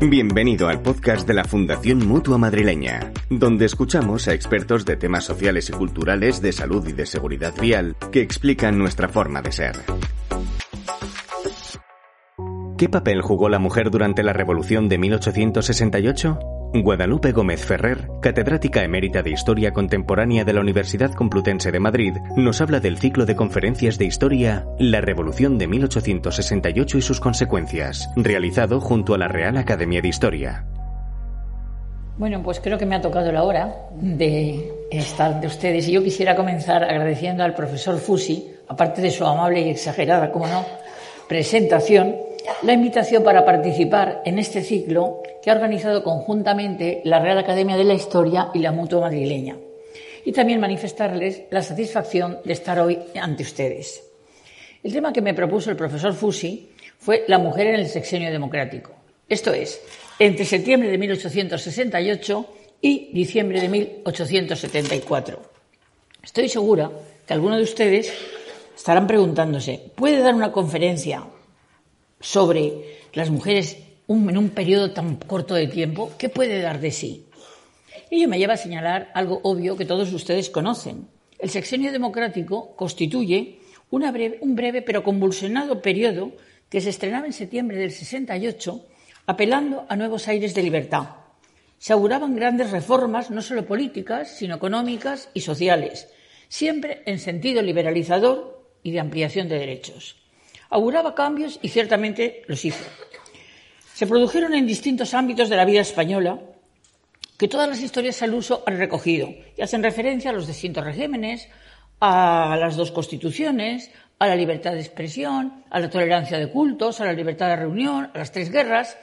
Bienvenido al podcast de la Fundación Mutua Madrileña, donde escuchamos a expertos de temas sociales y culturales de salud y de seguridad vial que explican nuestra forma de ser. ¿Qué papel jugó la mujer durante la Revolución de 1868? Guadalupe Gómez Ferrer, catedrática emérita de Historia Contemporánea de la Universidad Complutense de Madrid, nos habla del ciclo de conferencias de historia La Revolución de 1868 y sus consecuencias, realizado junto a la Real Academia de Historia. Bueno, pues creo que me ha tocado la hora de estar de ustedes y yo quisiera comenzar agradeciendo al profesor Fusi, aparte de su amable y exagerada, como no, presentación, la invitación para participar en este ciclo que ha organizado conjuntamente la Real Academia de la Historia y la Mutua Madrileña. Y también manifestarles la satisfacción de estar hoy ante ustedes. El tema que me propuso el profesor Fusi fue la mujer en el sexenio democrático. Esto es, entre septiembre de 1868 y diciembre de 1874. Estoy segura que algunos de ustedes estarán preguntándose, ¿puede dar una conferencia sobre las mujeres en un periodo tan corto de tiempo, ¿qué puede dar de sí? Ello me lleva a señalar algo obvio que todos ustedes conocen. El sexenio democrático constituye un breve pero convulsionado periodo que se estrenaba en septiembre del 68, apelando a nuevos aires de libertad. Se auguraban grandes reformas, no solo políticas, sino económicas y sociales, siempre en sentido liberalizador y de ampliación de derechos. Auguraba cambios y ciertamente los hizo. Se produjeron en distintos ámbitos de la vida española que todas las historias al uso han recogido y hacen referencia a los distintos regímenes, a las dos constituciones, a la libertad de expresión, a la tolerancia de cultos, a la libertad de reunión, a las tres guerras,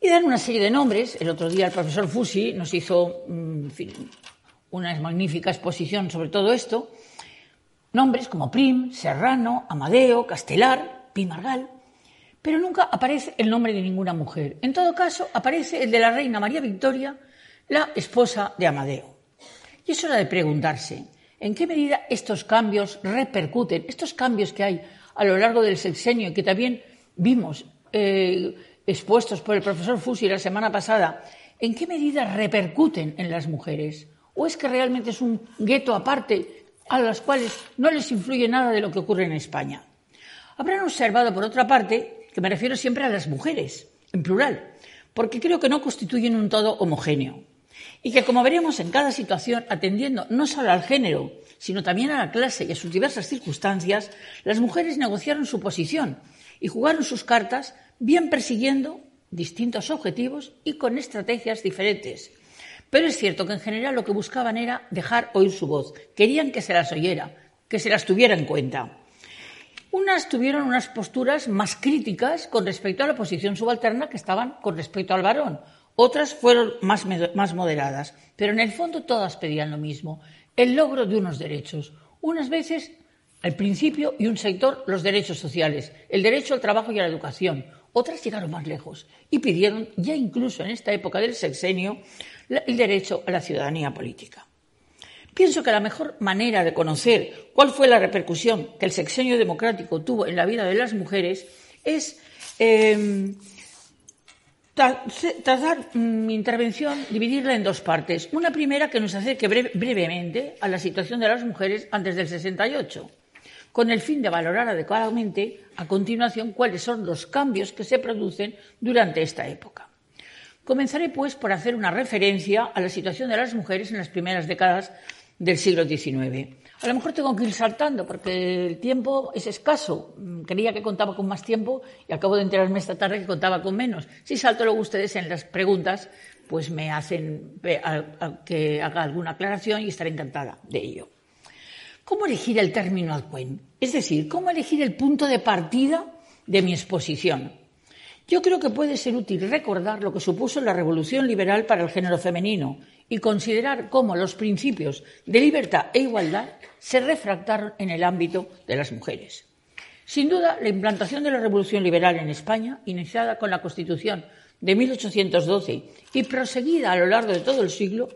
y dan una serie de nombres. El otro día el profesor Fusi nos hizo mm, una magnífica exposición sobre todo esto, Nombres como Prim, Serrano, Amadeo, Castelar, Pimargal. Pero nunca aparece el nombre de ninguna mujer. En todo caso, aparece el de la reina María Victoria, la esposa de Amadeo. Y es hora de preguntarse, ¿en qué medida estos cambios repercuten, estos cambios que hay a lo largo del sexenio y que también vimos eh, expuestos por el profesor Fusi la semana pasada, ¿en qué medida repercuten en las mujeres? ¿O es que realmente es un gueto aparte a las cuales no les influye nada de lo que ocurre en España. Habrán observado, por otra parte, que me refiero siempre a las mujeres, en plural, porque creo que no constituyen un todo homogéneo. Y que, como veremos en cada situación, atendiendo no solo al género, sino también a la clase y a sus diversas circunstancias, las mujeres negociaron su posición y jugaron sus cartas bien persiguiendo distintos objetivos y con estrategias diferentes, pero es cierto que en general lo que buscaban era dejar oír su voz. Querían que se las oyera, que se las tuviera en cuenta. Unas tuvieron unas posturas más críticas con respecto a la posición subalterna que estaban con respecto al varón. Otras fueron más, más moderadas. Pero en el fondo todas pedían lo mismo, el logro de unos derechos. Unas veces al principio y un sector los derechos sociales, el derecho al trabajo y a la educación. Otras llegaron más lejos y pidieron, ya incluso en esta época del sexenio, el derecho a la ciudadanía política. Pienso que la mejor manera de conocer cuál fue la repercusión que el sexenio democrático tuvo en la vida de las mujeres es eh, trazar mi intervención, dividirla en dos partes. Una primera que nos acerque brevemente a la situación de las mujeres antes del 68, con el fin de valorar adecuadamente a continuación cuáles son los cambios que se producen durante esta época. Comenzaré, pues, por hacer una referencia a la situación de las mujeres en las primeras décadas del siglo XIX. A lo mejor tengo que ir saltando porque el tiempo es escaso. Creía que contaba con más tiempo y acabo de enterarme esta tarde que contaba con menos. Si salto luego ustedes en las preguntas, pues me hacen que haga alguna aclaración y estaré encantada de ello. ¿Cómo elegir el término ad Es decir, ¿cómo elegir el punto de partida de mi exposición? Yo creo que puede ser útil recordar lo que supuso la revolución liberal para el género femenino y considerar cómo los principios de libertad e igualdad se refractaron en el ámbito de las mujeres. Sin duda, la implantación de la revolución liberal en España, iniciada con la Constitución de 1812 y proseguida a lo largo de todo el siglo,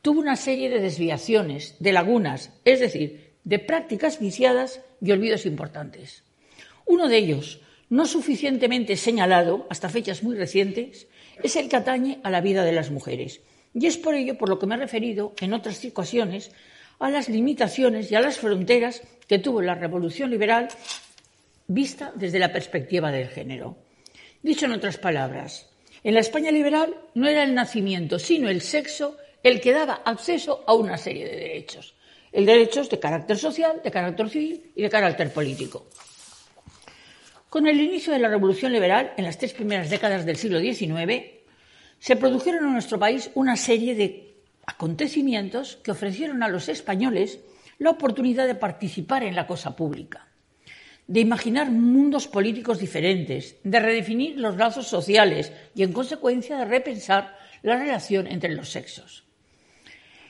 tuvo una serie de desviaciones, de lagunas, es decir, de prácticas viciadas y olvidos importantes. Uno de ellos, no suficientemente señalado hasta fechas muy recientes, es el que atañe a la vida de las mujeres. Y es por ello por lo que me he referido en otras ocasiones a las limitaciones y a las fronteras que tuvo la revolución liberal vista desde la perspectiva del género. Dicho en otras palabras, en la España liberal no era el nacimiento, sino el sexo el que daba acceso a una serie de derechos. El derechos de carácter social, de carácter civil y de carácter político. Con el inicio de la Revolución Liberal, en las tres primeras décadas del siglo XIX, se produjeron en nuestro país una serie de acontecimientos que ofrecieron a los españoles la oportunidad de participar en la cosa pública, de imaginar mundos políticos diferentes, de redefinir los lazos sociales y, en consecuencia, de repensar la relación entre los sexos.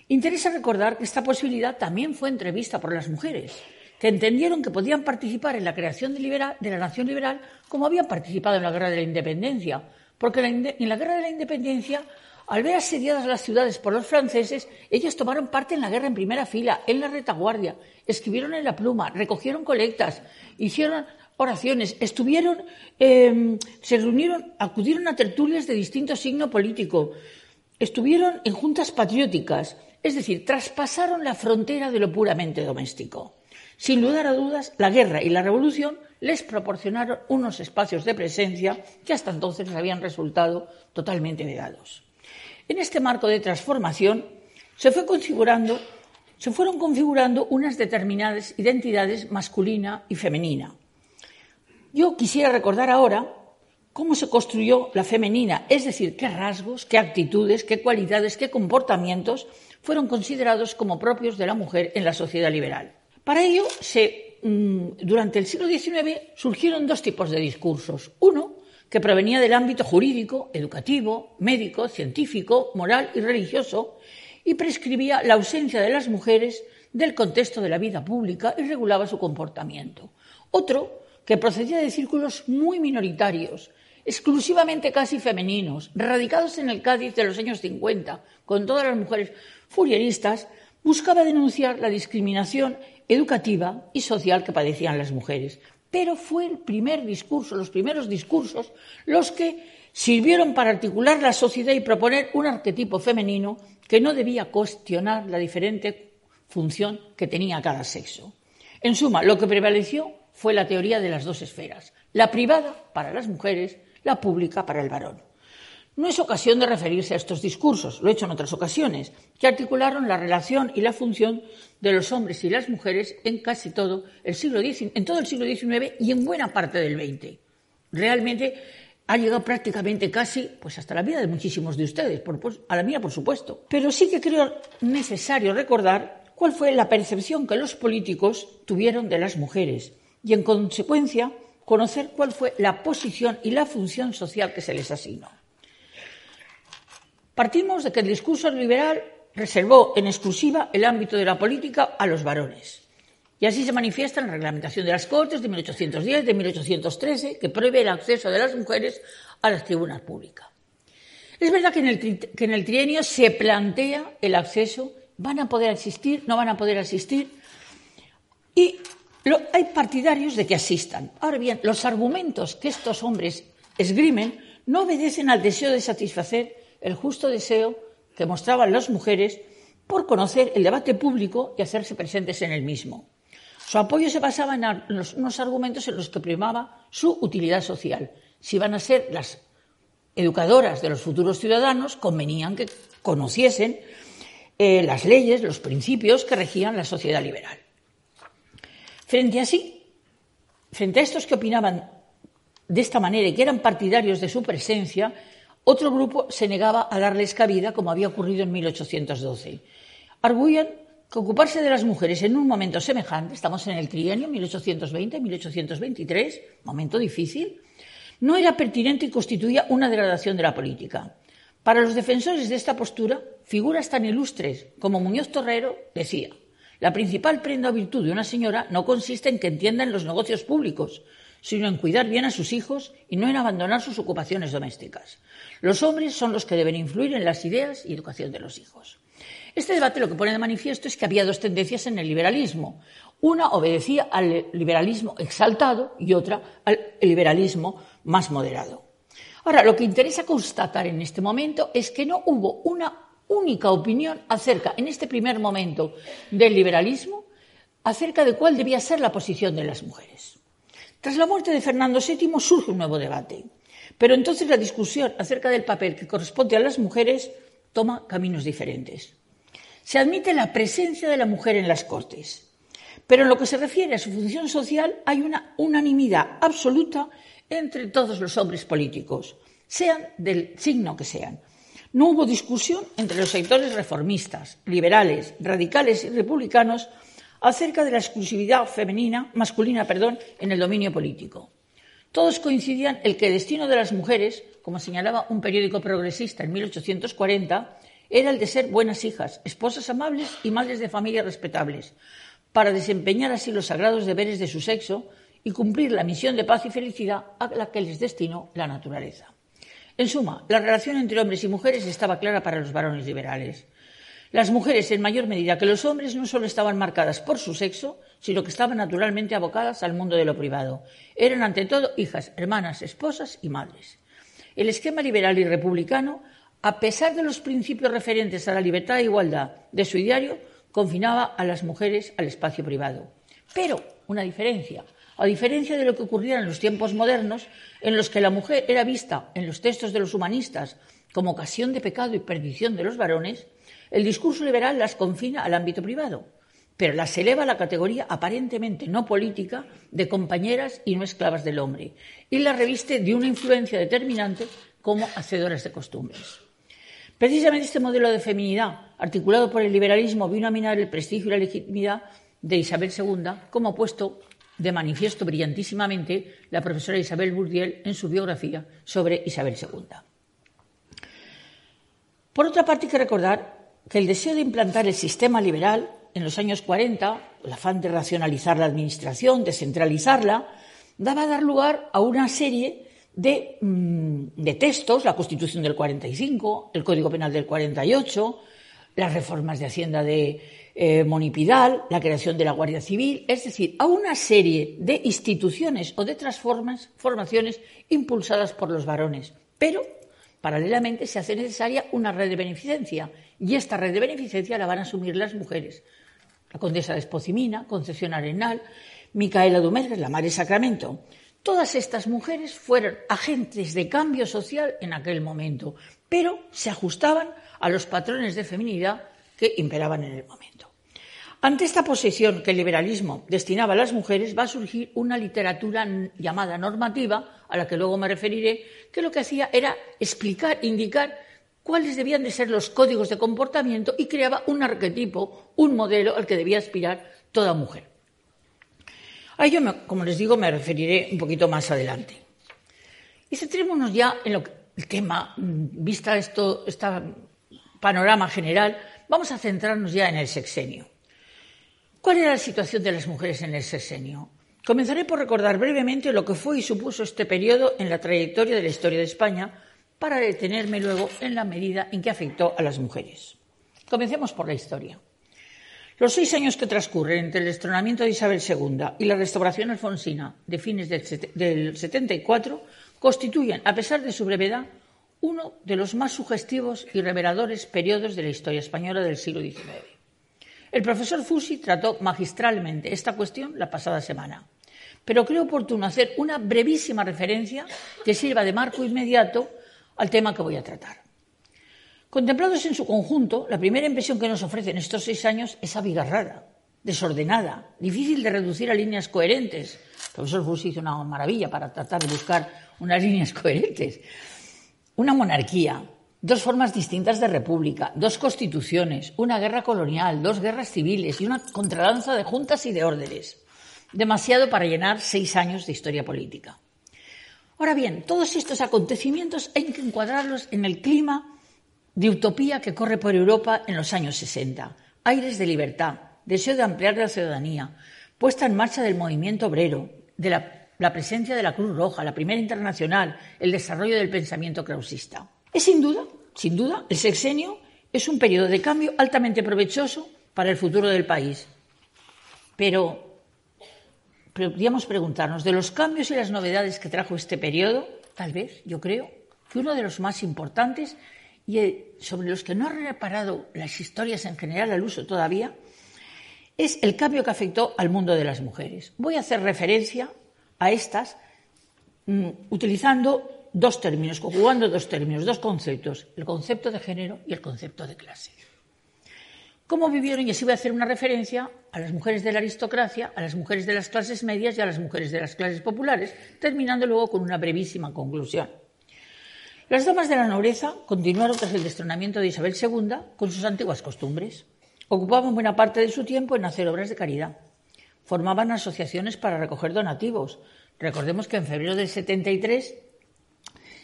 Interesa recordar que esta posibilidad también fue entrevista por las mujeres, que entendieron que podían participar en la creación de, la nación liberal como habían participado en la guerra de la independencia, porque en la guerra de la independencia, al ver asediadas las ciudades por los franceses, ellas tomaron parte en la guerra en primera fila, en la retaguardia, escribieron en la pluma, recogieron colectas, hicieron oraciones, estuvieron, em, se reunieron, acudieron a tertulias de distinto signo político, estuvieron en juntas patrióticas, es decir, traspasaron la frontera de lo puramente doméstico. Sin lugar a dudas, la guerra y la revolución les proporcionaron unos espacios de presencia que hasta entonces les habían resultado totalmente negados. En este marco de transformación se, se fueron configurando unas determinadas identidades masculina y femenina. Yo quisiera recordar ahora cómo se construyó la femenina, es decir, qué rasgos, qué actitudes, qué cualidades, qué comportamientos fueron considerados como propios de la mujer en la sociedad liberal. Para ello, mm, durante el siglo XIX surgieron dos tipos de discursos. Uno, que provenía del ámbito jurídico, educativo, médico, científico, moral y religioso, y prescribía la ausencia de las mujeres del contexto de la vida pública y regulaba su comportamiento. Otro, que procedía de círculos muy minoritarios, exclusivamente casi femeninos, radicados en el Cádiz de los años 50, con todas las mujeres furieristas, buscaba denunciar la discriminación educativa y social que padecían las mujeres. Pero fue el primer discurso, los primeros discursos, los que sirvieron para articular la sociedad y proponer un arquetipo femenino que no debía cuestionar la diferente función que tenía cada sexo. En suma, lo que prevaleció fue la teoría de las dos esferas, la privada para las mujeres, la pública para el varón. No es ocasión de referirse a estos discursos, lo he hecho en otras ocasiones, que articularon la relación y la función de los hombres y las mujeres en casi todo el siglo XIX, en todo el siglo XIX y en buena parte del XX. Realmente ha llegado prácticamente casi pues hasta la vida de muchísimos de ustedes, a la mía por supuesto. Pero sí que creo necesario recordar cuál fue la percepción que los políticos tuvieron de las mujeres y en consecuencia conocer cuál fue la posición y la función social que se les asignó. Partimos de que el discurso liberal reservó en exclusiva el ámbito de la política a los varones. Y así se manifiesta en la reglamentación de las Cortes de 1810, de 1813, que prohíbe el acceso de las mujeres a las tribunas públicas. Es verdad que en, el, trienio se plantea el acceso, van a poder asistir, no van a poder asistir, y hay partidarios de que asistan. Ahora bien, los argumentos que estos hombres esgrimen no obedecen al deseo de satisfacer el justo deseo que mostraban las mujeres por conocer el debate público y hacerse presentes en el mismo. Su apoyo se basaba en unos argumentos en los que primaba su utilidad social. Si iban a ser las educadoras de los futuros ciudadanos, convenían que conociesen eh, las leyes, los principios que regían la sociedad liberal. Frente a sí, frente a estos que opinaban de esta manera y que eran partidarios de su presencia, otro grupo se negaba a darles cabida, como había ocurrido en 1812. Arguían que ocuparse de las mujeres en un momento semejante, estamos en el trienio 1820-1823, momento difícil, no era pertinente y constituía una degradación de la política. Para los defensores de esta postura, figuras tan ilustres como Muñoz Torrero decía la principal prenda o virtud de una señora no consiste en que entienda en los negocios públicos, sino en cuidar bien a sus hijos y no en abandonar sus ocupaciones domésticas. Los hombres son los que deben influir en las ideas y educación de los hijos. Este debate lo que pone de manifiesto es que había dos tendencias en el liberalismo. Una obedecía al liberalismo exaltado y otra al liberalismo más moderado. Ahora, lo que interesa constatar en este momento es que no hubo una única opinión acerca, en este primer momento, del liberalismo, acerca de cuál debía ser la posición de las mujeres. Tras la muerte de Fernando VII surge un nuevo debate, pero entonces la discusión acerca del papel que corresponde a las mujeres toma caminos diferentes. Se admite la presencia de la mujer en las Cortes, pero en lo que se refiere a su función social hay una unanimidad absoluta entre todos los hombres políticos, sean del signo que sean. No hubo discusión entre los sectores reformistas, liberales, radicales y republicanos acerca de la exclusividad femenina, masculina, perdón, en el dominio político. Todos coincidían en que el destino de las mujeres, como señalaba un periódico progresista en 1840, era el de ser buenas hijas, esposas amables y madres de familias respetables, para desempeñar así los sagrados deberes de su sexo y cumplir la misión de paz y felicidad a la que les destinó la naturaleza. En suma, la relación entre hombres y mujeres estaba clara para los varones liberales. Las mujeres, en mayor medida que los hombres, no solo estaban marcadas por su sexo, sino que estaban naturalmente abocadas al mundo de lo privado. Eran, ante todo, hijas, hermanas, esposas y madres. El esquema liberal y republicano, a pesar de los principios referentes a la libertad e igualdad de su ideario, confinaba a las mujeres al espacio privado. Pero, una diferencia, a diferencia de lo que ocurría en los tiempos modernos, en los que la mujer era vista en los textos de los humanistas como ocasión de pecado y perdición de los varones, el discurso liberal las confina al ámbito privado, pero las eleva a la categoría aparentemente no política de compañeras y no esclavas del hombre, y las reviste de una influencia determinante como hacedoras de costumbres. Precisamente este modelo de feminidad, articulado por el liberalismo, vino a minar el prestigio y la legitimidad de Isabel II, como ha puesto de manifiesto brillantísimamente la profesora Isabel Bourdiel en su biografía sobre Isabel II. Por otra parte, hay que recordar que el deseo de implantar el sistema liberal en los años 40, el afán de racionalizar la administración, de centralizarla, daba a dar lugar a una serie de, mm, textos, la Constitución del 45, el Código Penal del 48, las reformas de Hacienda de eh, Monipidal, la creación de la Guardia Civil, es decir, a una serie de instituciones o de transformaciones impulsadas por los varones. Pero, paralelamente, se hace necesaria una red de beneficencia y esta red de beneficencia la van a asumir las mujeres. La condesa de Espocimina, Concepción Arenal, Micaela Dumérguez, la Madre Sacramento. Todas estas mujeres fueron agentes de cambio social en aquel momento, pero se ajustaban a los patrones de feminidad que imperaban en el momento. Ante esta posesión que el liberalismo destinaba a las mujeres, va a surgir una literatura llamada normativa, a la que luego me referiré, que lo que hacía era explicar, indicar cuáles debían de ser los códigos de comportamiento y creaba un arquetipo, un modelo al que debía aspirar toda mujer. A ello, como les digo, me referiré un poquito más adelante. Y centrémonos ya en lo que, el tema, mm, vista esto, este panorama general, vamos a centrarnos ya en el sexenio. ¿Cuál era la situación de las mujeres en el sexenio? Comenzaré por recordar brevemente lo que fue y supuso este periodo en la trayectoria de la historia de España, para detenerme luego en la medida en que afectó a las mujeres. Comencemos por la historia. Los seis años que transcurren entre el destronamiento de Isabel II y la restauración alfonsina de fines del 74 constituyen, a pesar de su brevedad, uno de los más sugestivos y reveladores periodos de la historia española del siglo XIX. El profesor Fusi trató magistralmente esta cuestión la pasada semana, pero creo oportuno hacer una brevísima referencia que sirva de marco inmediato al tema que voy a tratar. Contemplados en su conjunto, la primera impresión que nos ofrecen estos seis años es abigarrada, desordenada, difícil de reducir a líneas coherentes. El profesor Fusi hizo una maravilla para tratar de buscar unas líneas coherentes. Una monarquía, dos formas distintas de república, dos constituciones, una guerra colonial, dos guerras civiles y una contradanza de juntas y de órdenes. Demasiado para llenar seis años de historia política. Ahora bien, todos estos acontecimientos hay que encuadrarlos en el clima de utopía que corre por Europa en los años 60. Aires de libertad, deseo de ampliar la ciudadanía, puesta en marcha del movimiento obrero, de la, presencia de la Cruz Roja, la primera internacional, el desarrollo del pensamiento krausista. Es sin duda, sin duda, el sexenio es un periodo de cambio altamente provechoso para el futuro del país. Pero podríamos preguntarnos, de los cambios y las novedades que trajo este periodo, tal vez, yo creo, que uno de los más importantes y eh, sobre los que no ha reparado las historias en general al uso todavía, es el cambio que afectó al mundo de las mujeres. Voy a hacer referencia a estas mm, utilizando dos términos, conjugando dos términos, dos conceptos, el concepto de género y el concepto de clase cómo vivieron, y así voy a hacer una referencia a las mujeres de la aristocracia, a las mujeres de las clases medias y a las mujeres de las clases populares, terminando luego con una brevísima conclusión. Las damas de la nobleza continuaron tras el destronamiento de Isabel II con sus antiguas costumbres. Ocupaban buena parte de su tiempo en hacer obras de caridad. Formaban asociaciones para recoger donativos. Recordemos que en febrero del 73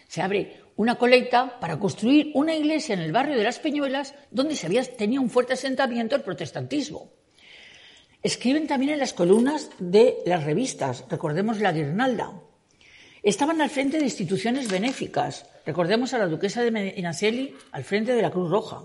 se abre una colecta para construir una iglesia en el barrio de las Peñuelas donde se había, tenía un fuerte asentamiento el protestantismo. Escriben también en las columnas de las revistas, recordemos la Guirnalda. Estaban al frente de instituciones benéficas, recordemos a la duquesa de Medinaceli al frente de la Cruz Roja.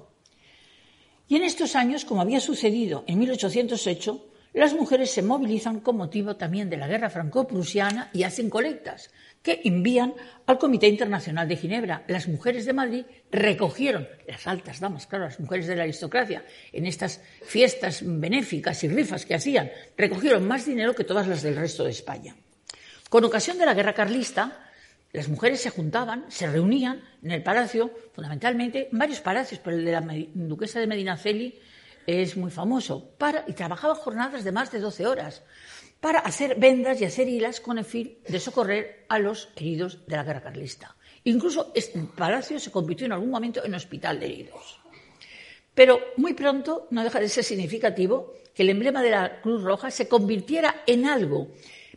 Y en estos años, como había sucedido en 1808, las mujeres se movilizan con motivo también de la guerra franco-prusiana y hacen colectas que envían al Comité Internacional de Ginebra. Las mujeres de Madrid recogieron, las altas damas, claro, las mujeres de la aristocracia, en estas fiestas benéficas y rifas que hacían, recogieron más dinero que todas las del resto de España. Con ocasión de la guerra carlista, las mujeres se juntaban, se reunían en el palacio, fundamentalmente en varios palacios, pero el de la duquesa de Medinaceli es muy famoso, para, y trabajaba jornadas de más de 12 horas para hacer vendas y hacer hilas con el fin de socorrer a los heridos de la guerra carlista. Incluso este palacio se convirtió en algún momento en hospital de heridos. Pero muy pronto no deja de ser significativo que el emblema de la Cruz Roja se convirtiera en algo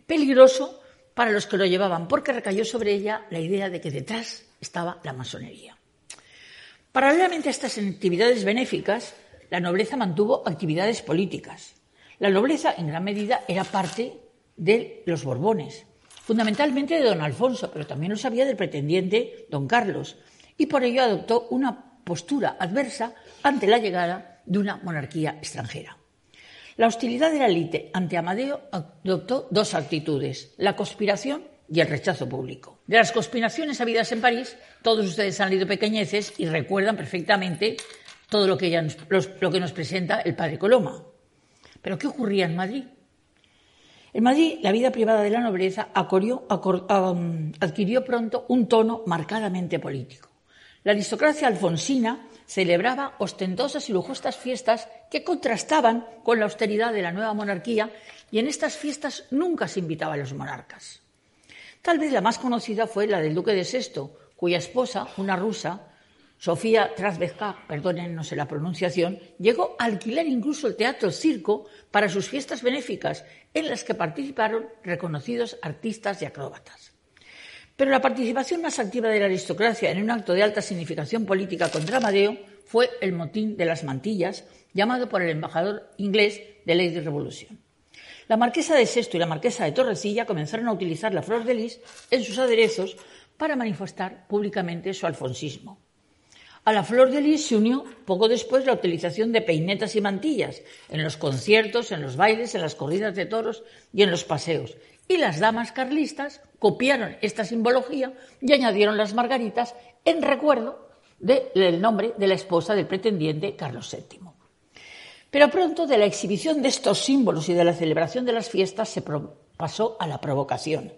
peligroso para los que lo llevaban, porque recayó sobre ella la idea de que detrás estaba la masonería. Paralelamente a estas actividades benéficas, la nobleza mantuvo actividades políticas. La nobleza, en gran medida, era parte de los Borbones, fundamentalmente de don Alfonso, pero también lo sabía del pretendiente don Carlos, y por ello adoptó una postura adversa ante la llegada de una monarquía extranjera. La hostilidad de la élite ante Amadeo adoptó dos actitudes, la conspiración y el rechazo público. De las conspiraciones habidas en París, todos ustedes han leído pequeñeces y recuerdan perfectamente todo lo que, lo que nos presenta el padre Coloma. Pero ¿qué ocurría en Madrid? En Madrid, la vida privada de la nobleza adquirió pronto un tono marcadamente político. La aristocracia alfonsina celebraba ostentosas y lujosas fiestas que contrastaban con la austeridad de la nueva monarquía y en estas fiestas nunca se invitaba a los monarcas. Tal vez la más conocida fue la del duque de Sesto, cuya esposa, una rusa, Sofía Trasbezka, perdónennos la pronunciación, llegó a alquilar incluso el teatro circo para sus fiestas benéficas, en las que participaron reconocidos artistas y acróbatas. Pero la participación más activa de la aristocracia en un acto de alta significación política contra Amadeo fue el motín de las mantillas, llamado por el embajador inglés de Lady Revolution. La marquesa de Sesto y la marquesa de Torrecilla comenzaron a utilizar la flor de lis en sus aderezos para manifestar públicamente su alfonsismo. A la flor de lis se unió poco después la utilización de peinetas y mantillas en los conciertos, en los bailes, en las corridas de toros y en los paseos. Y las damas carlistas copiaron esta simbología y añadieron las margaritas en recuerdo del nombre de la esposa del pretendiente Carlos VII. Pero pronto de la exhibición de estos símbolos y de la celebración de las fiestas se pasó a la provocación.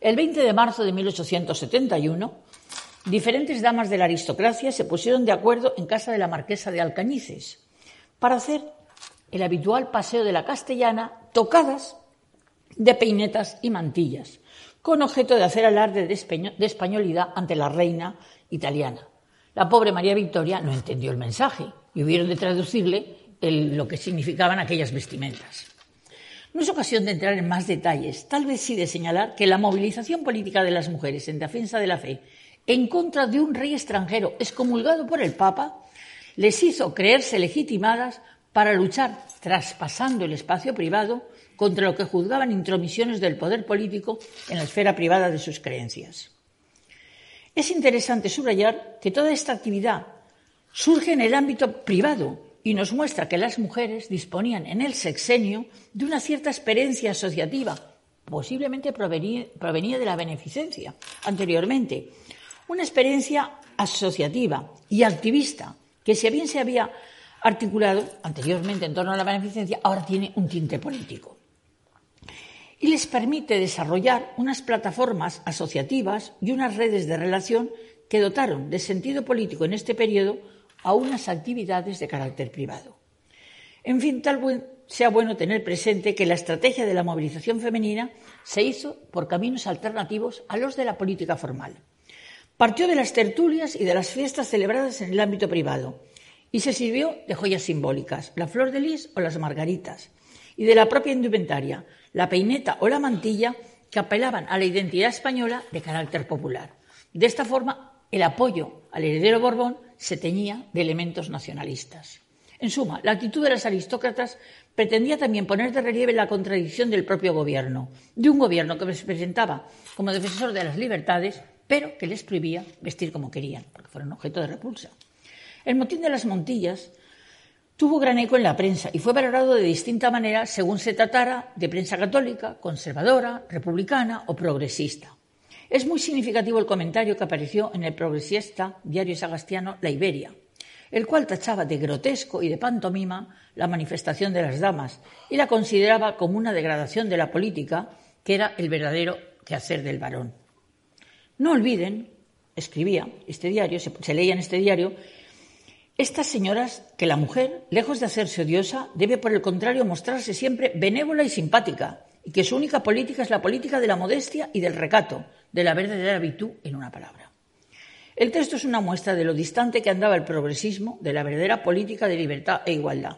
El 20 de marzo de 1871, diferentes damas de la aristocracia se pusieron de acuerdo en casa de la marquesa de Alcañices para hacer el habitual paseo de la castellana tocadas de peinetas y mantillas, con objeto de hacer alarde de españolidad ante la reina italiana. La pobre María Victoria no entendió el mensaje y hubieron de traducirle lo que significaban aquellas vestimentas. No es ocasión de entrar en más detalles, tal vez sí de señalar que la movilización política de las mujeres en defensa de la fe en contra de un rey extranjero excomulgado por el Papa les hizo creerse legitimadas para luchar, traspasando el espacio privado, contra lo que juzgaban intromisiones del poder político en la esfera privada de sus creencias. Es interesante subrayar que toda esta actividad surge en el ámbito privado y nos muestra que las mujeres disponían en el sexenio de una cierta experiencia asociativa, posiblemente provenía, de la beneficencia anteriormente, una experiencia asociativa y activista que si bien se había articulado anteriormente en torno a la beneficencia, ahora tiene un tinte político. Y les permite desarrollar unas plataformas asociativas y unas redes de relación que dotaron de sentido político en este periodo a unas actividades de carácter privado. En fin, tal sea bueno tener presente que la estrategia de la movilización femenina se hizo por caminos alternativos a los de la política formal. Partió de las tertulias y de las fiestas celebradas en el ámbito privado y se sirvió de joyas simbólicas, la flor de lis o las margaritas, y de la propia indumentaria, la peineta o la mantilla que apelaban a la identidad española de carácter popular. De esta forma, el apoyo al heredero Borbón se teñía de elementos nacionalistas. En suma, la actitud de las aristócratas pretendía también poner de relieve la contradicción del propio gobierno, de un gobierno que se presentaba como defensor de las libertades, pero que les prohibía vestir como querían, porque fueron objeto de repulsa. El motín de las Montillas tuvo gran eco en la prensa y fue valorado de distinta manera según se tratara de prensa católica, conservadora, republicana o progresista. Es muy significativo el comentario que apareció en el progresista diario sagastiano La Iberia, el cual tachaba de grotesco y de pantomima la manifestación de las damas y la consideraba como una degradación de la política que era el verdadero quehacer del varón. No olviden, escribía este diario, se, leía en este diario, estas señoras que la mujer, lejos de hacerse odiosa, debe por el contrario mostrarse siempre benévola y simpática, y que su única política es la política de la modestia y del recato, de la verdadera virtud, en una palabra. El texto es una muestra de lo distante que andaba el progresismo de la verdadera política de libertad e igualdad,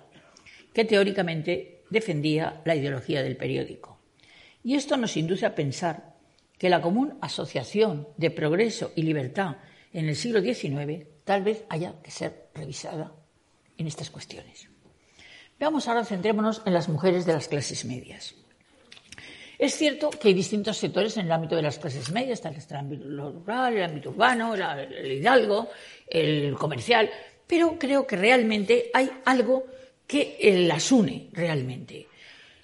que teóricamente defendía la ideología del periódico. Y esto nos induce a pensar que la común asociación de progreso y libertad en el siglo XIX tal vez haya que ser revisada en estas cuestiones. Veamos ahora, centrémonos en las mujeres de las clases medias. Es cierto que hay distintos sectores en el ámbito de las clases medias, está el ámbito rural, el ámbito urbano, el hidalgo, el comercial, pero creo que realmente hay algo que eh, las une realmente.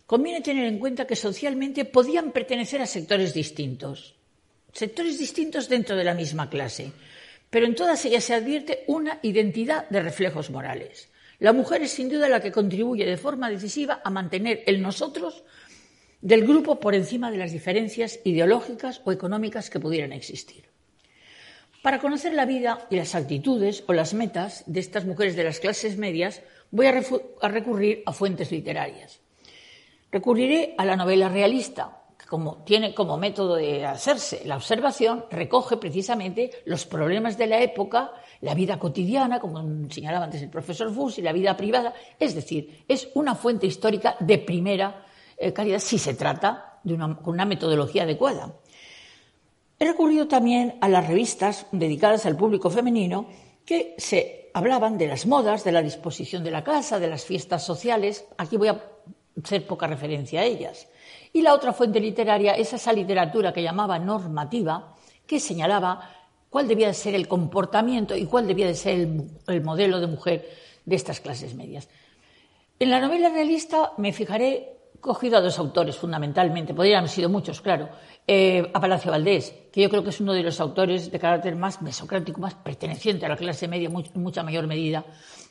Conviene tener en cuenta que socialmente podían pertenecer a sectores distintos, sectores distintos dentro de la misma clase, pero en todas ellas se advierte una identidad de reflejos morales. La mujer es sin duda la que contribuye de forma decisiva a mantener el nosotros del grupo por encima de las diferencias ideológicas o económicas que pudieran existir. Para conocer la vida y las actitudes o las metas de estas mujeres de las clases medias, voy a, recurrir a fuentes literarias. Recurriré a la novela realista, que como tiene como método de hacerse la observación, recoge precisamente los problemas de la época, la vida cotidiana, como señalaba antes el profesor Fuss, y la vida privada, es decir, es una fuente histórica de primera eh, calidad si se trata de una, con una metodología adecuada. He recurrido también a las revistas dedicadas al público femenino que se hablaban de las modas, de la disposición de la casa, de las fiestas sociales. Aquí voy a hacer poca referencia a ellas. Y la otra fuente literaria es esa literatura que llamaba normativa, que señalaba cuál debía de ser el comportamiento y cuál debía de ser el modelo de mujer de estas clases medias. En la novela realista me fijaré cogido a dos autores fundamentalmente, podrían haber sido muchos, claro. Eh, a Palacio Valdés, que yo creo que es uno de los autores de carácter más mesocrático, más perteneciente a la clase media en mucha mayor medida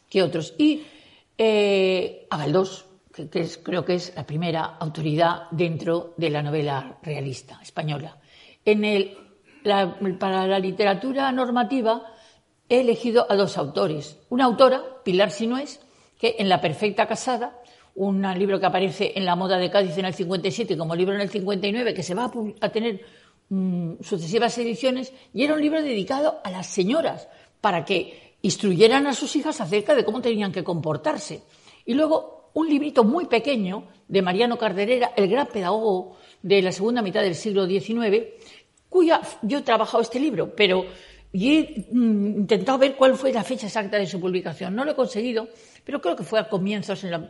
que otros. Y eh, a Galdós, que, creo que es la primera autoridad dentro de la novela realista española. En el, para la literatura normativa he elegido a dos autores. Una autora, Pilar Sinués, que en La Perfecta Casada un libro que aparece en la moda de Cádiz en el 57 como libro en el 59, que se va a, tener mm, sucesivas ediciones, y era un libro dedicado a las señoras, para que instruyeran a sus hijas acerca de cómo tenían que comportarse. Y luego un librito muy pequeño de Mariano Carderera, el gran pedagogo de la segunda mitad del siglo XIX, cuya yo he trabajado este libro, pero he mm, intentado ver cuál fue la fecha exacta de su publicación. No lo he conseguido, pero creo que fue a comienzos, en los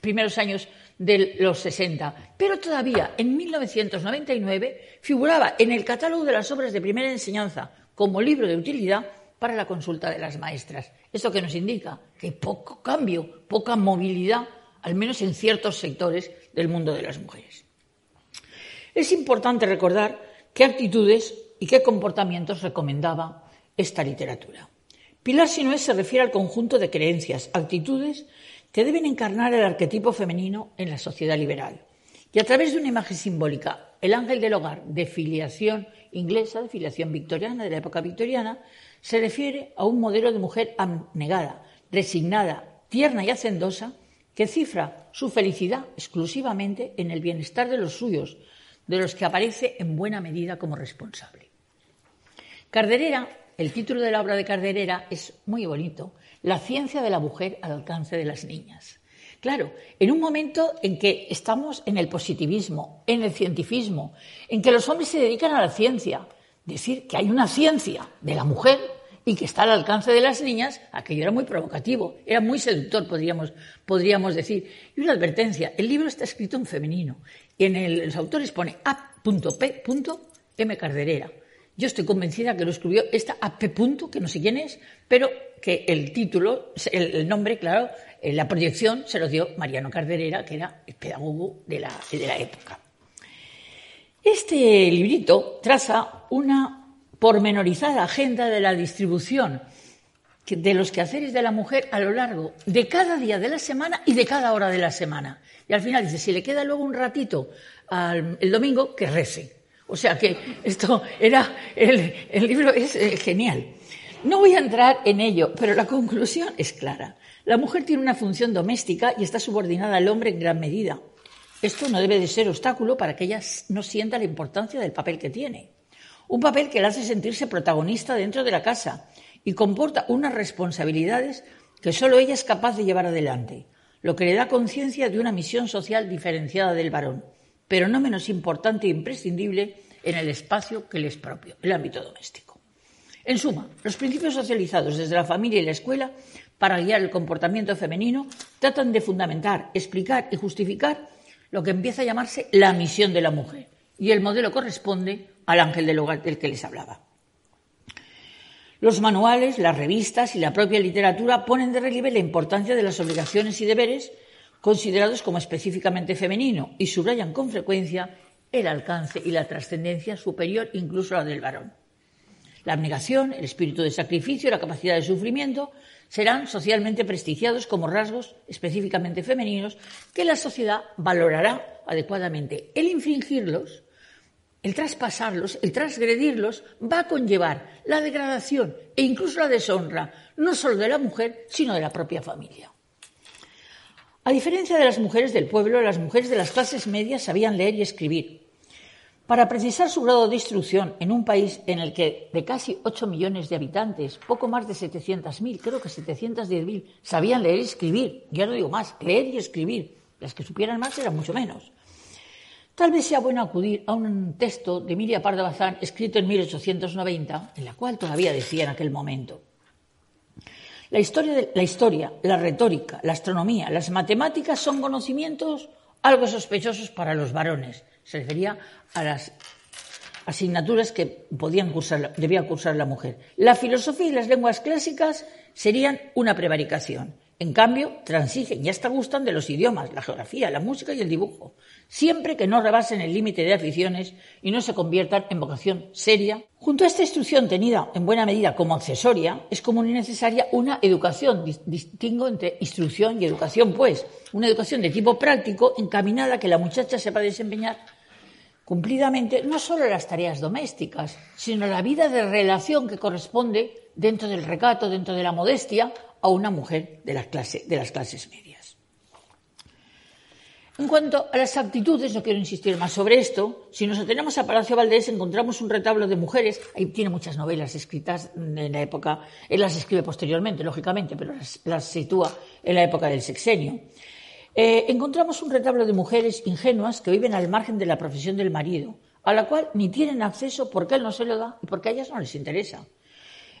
primeros años de los 60. Pero todavía, en 1999, figuraba en el catálogo de las obras de primera enseñanza como libro de utilidad para la consulta de las maestras. ¿Esto que nos indica? Que poco cambio, poca movilidad, al menos en ciertos sectores del mundo de las mujeres. Es importante recordar qué actitudes y qué comportamientos recomendaba esta literatura. Pilar Sinué se refiere al conjunto de creencias, actitudes que deben encarnar el arquetipo femenino en la sociedad liberal. Y a través de una imagen simbólica, el ángel del hogar de filiación inglesa, de filiación victoriana, de la época victoriana, se refiere a un modelo de mujer abnegada, resignada, tierna y hacendosa, que cifra su felicidad exclusivamente en el bienestar de los suyos, de los que aparece en buena medida como responsable. Carderera, el título de la obra de Carderera es muy bonito, La ciencia de la mujer al alcance de las niñas. Claro, en un momento en que estamos en el positivismo, en el cientifismo, en que los hombres se dedican a la ciencia, decir que hay una ciencia de la mujer y que está al alcance de las niñas, aquello era muy provocativo, era muy seductor, podríamos, podríamos decir. Y una advertencia, el libro está escrito en femenino y en el, los autores pone A.P.M. Carderera. Yo estoy convencida que lo escribió esta AP. que no sé quién es, pero que el título, el, nombre, claro, eh, la proyección se lo dio Mariano Carderera, que era el pedagogo de la, de la época. Este librito traza una pormenorizada agenda de la distribución de los quehaceres de la mujer a lo largo de cada día de la semana y de cada hora de la semana. Y al final dice, si le queda luego un ratito el domingo, que rece. O sea que esto era, el, libro es eh, genial. No voy a entrar en ello, pero la conclusión es clara. La mujer tiene una función doméstica y está subordinada al hombre en gran medida. Esto no debe de ser obstáculo para que ella no sienta la importancia del papel que tiene. Un papel que la hace sentirse protagonista dentro de la casa y comporta unas responsabilidades que solo ella es capaz de llevar adelante, lo que le da conciencia de una misión social diferenciada del varón pero no menos importante e imprescindible en el espacio que le es propio, el ámbito doméstico. En suma, los principios socializados desde la familia y la escuela para guiar el comportamiento femenino tratan de fundamentar, explicar y justificar lo que empieza a llamarse la misión de la mujer, y el modelo corresponde al ángel del hogar del que les hablaba. Los manuales, las revistas y la propia literatura ponen de relieve la importancia de las obligaciones y deberes considerados como específicamente femenino y subrayan con frecuencia el alcance y la trascendencia superior incluso a la del varón. La abnegación, el espíritu de sacrificio y la capacidad de sufrimiento serán socialmente prestigiados como rasgos específicamente femeninos que la sociedad valorará adecuadamente. El infringirlos, el traspasarlos, el transgredirlos, va a conllevar la degradación e incluso la deshonra, no solo de la mujer, sino de la propia familia. A diferencia de las mujeres del pueblo, las mujeres de las clases medias sabían leer y escribir. Para precisar su grado de instrucción en un país en el que de casi 8 millones de habitantes, poco más de 700.000, creo que 710.000, sabían leer y escribir, ya no digo más, leer y escribir, las que supieran más eran mucho menos. Tal vez sea bueno acudir a un texto de Emilia Pardo Bazán escrito en 1890, en la cual todavía decía en aquel momento la historia, la retórica, la astronomía, las matemáticas son conocimientos algo sospechosos para los varones. Se refería a las asignaturas que podían cursar, debía cursar la mujer. La filosofía y las lenguas clásicas serían una prevaricación. En cambio, transigen y hasta gustan de los idiomas, la geografía, la música y el dibujo, siempre que no rebasen el límite de aficiones y no se conviertan en vocación seria. Junto a esta instrucción tenida en buena medida como accesoria, es común y necesaria una educación, distingo entre instrucción y educación, pues, una educación de tipo práctico encaminada a que la muchacha sepa desempeñar cumplidamente no solo las tareas domésticas, sino la vida de relación que corresponde dentro del recato, dentro de la modestia, a una mujer de, las clases medias. En cuanto a las actitudes, no quiero insistir más sobre esto, si nos atenemos a Palacio Valdés encontramos un retablo de mujeres, ahí tiene muchas novelas escritas en la época, él las escribe posteriormente, lógicamente, pero las, las sitúa en la época del sexenio. Eh, encontramos un retablo de mujeres ingenuas que viven al margen de la profesión del marido, a la cual ni tienen acceso porque él no se lo da y porque a ellas no les interesa.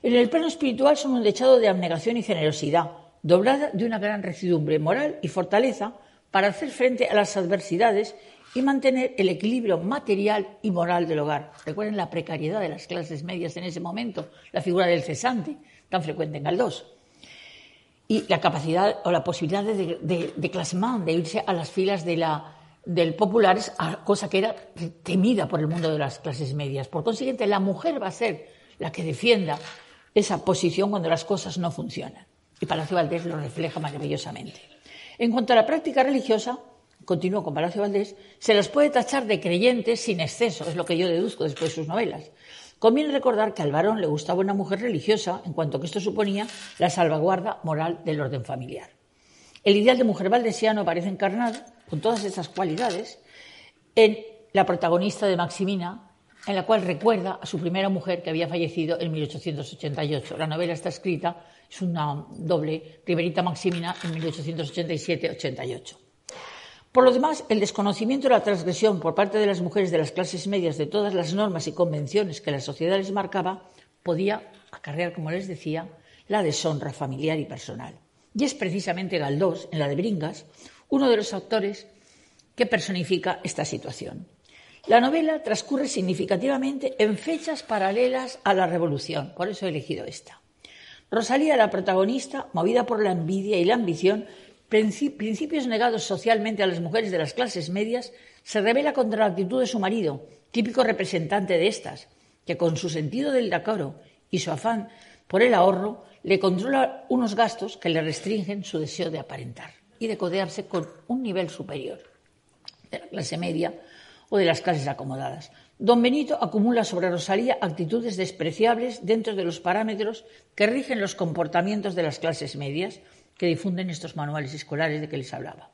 En el plano espiritual son un dechado de abnegación y generosidad, doblada de una gran recidumbre moral y fortaleza para hacer frente a las adversidades y mantener el equilibrio material y moral del hogar. Recuerden la precariedad de las clases medias en ese momento, la figura del cesante, tan frecuente en Galdós. Y la capacidad o la posibilidad de, de, de de irse a las filas de la, del populares, cosa que era temida por el mundo de las clases medias. Por consiguiente, la mujer va a ser la que defienda esa posición cuando las cosas no funcionan. Y Palacio Valdés lo refleja maravillosamente. En cuanto a la práctica religiosa, continúo con Palacio Valdés, se las puede tachar de creyentes sin exceso, es lo que yo deduzco después de sus novelas. Conviene recordar que al varón le gustaba una mujer religiosa, en cuanto que esto suponía la salvaguarda moral del orden familiar. El ideal de mujer valdesiano aparece encarnado, con todas estas cualidades, en la protagonista de Maximina, en la cual recuerda a su primera mujer que había fallecido en 1888. La novela está escrita, es una doble, Riverita Maximina en 1887-88. Por lo demás, el desconocimiento y la transgresión por parte de las mujeres de las clases medias de todas las normas y convenciones que la sociedad les marcaba podía acarrear, como les decía, la deshonra familiar y personal. Y es precisamente Galdós, en la de Bringas, uno de los autores que personifica esta situación. La novela transcurre significativamente en fechas paralelas a la Revolución, por eso he elegido esta. Rosalía, la protagonista, movida por la envidia y la ambición, principios negados socialmente a las mujeres de las clases medias, se revela contra la actitud de su marido, típico representante de estas, que con su sentido del decoro y su afán por el ahorro le controla unos gastos que le restringen su deseo de aparentar y de codearse con un nivel superior de la clase media o de las clases acomodadas. Don Benito acumula sobre Rosalía actitudes despreciables dentro de los parámetros que rigen los comportamientos de las clases medias, que difunden estos manuales escolares de que les hablaba.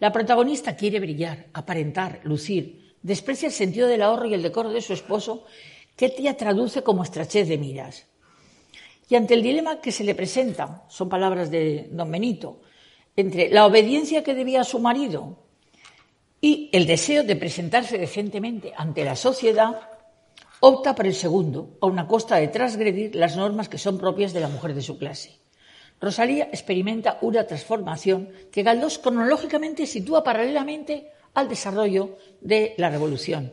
La protagonista quiere brillar, aparentar, lucir, desprecia el sentido del ahorro y el decoro de su esposo, que ella traduce como estrechez de miras. Y ante el dilema que se le presenta, son palabras de don Benito, entre la obediencia que debía a su marido y el deseo de presentarse decentemente ante la sociedad, opta por el segundo, a una costa de transgredir las normas que son propias de la mujer de su clase. Rosalía experimenta una transformación que Galdós cronológicamente sitúa paralelamente al desarrollo de la revolución.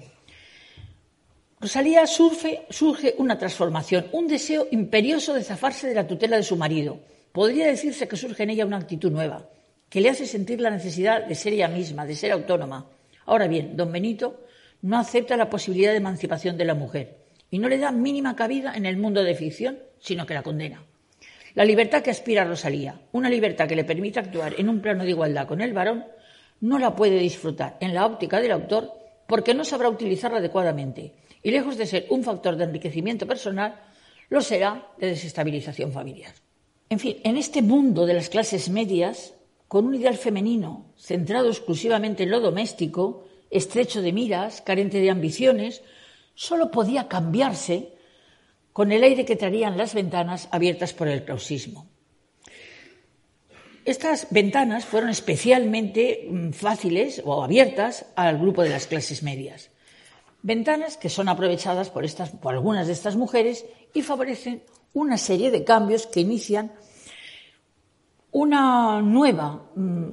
Rosalía surge, surge una transformación, un deseo imperioso de zafarse de la tutela de su marido. Podría decirse que surge en ella una actitud nueva, que le hace sentir la necesidad de ser ella misma, de ser autónoma. Ahora bien, don Benito no acepta la posibilidad de emancipación de la mujer y no le da mínima cabida en el mundo de ficción, sino que la condena. La libertad que aspira Rosalía, una libertad que le permite actuar en un plano de igualdad con el varón, no la puede disfrutar en la óptica del autor porque no sabrá utilizarla adecuadamente y lejos de ser un factor de enriquecimiento personal, lo será de desestabilización familiar. En fin, en este mundo de las clases medias, con un ideal femenino centrado exclusivamente en lo doméstico, estrecho de miras, carente de ambiciones, solo podía cambiarse con el aire que traían las ventanas abiertas por el clausismo. Estas ventanas fueron especialmente mm, fáciles o abiertas al grupo de las clases medias. Ventanas que son aprovechadas por, por algunas de estas mujeres y favorecen una serie de cambios que inician una nueva, mm,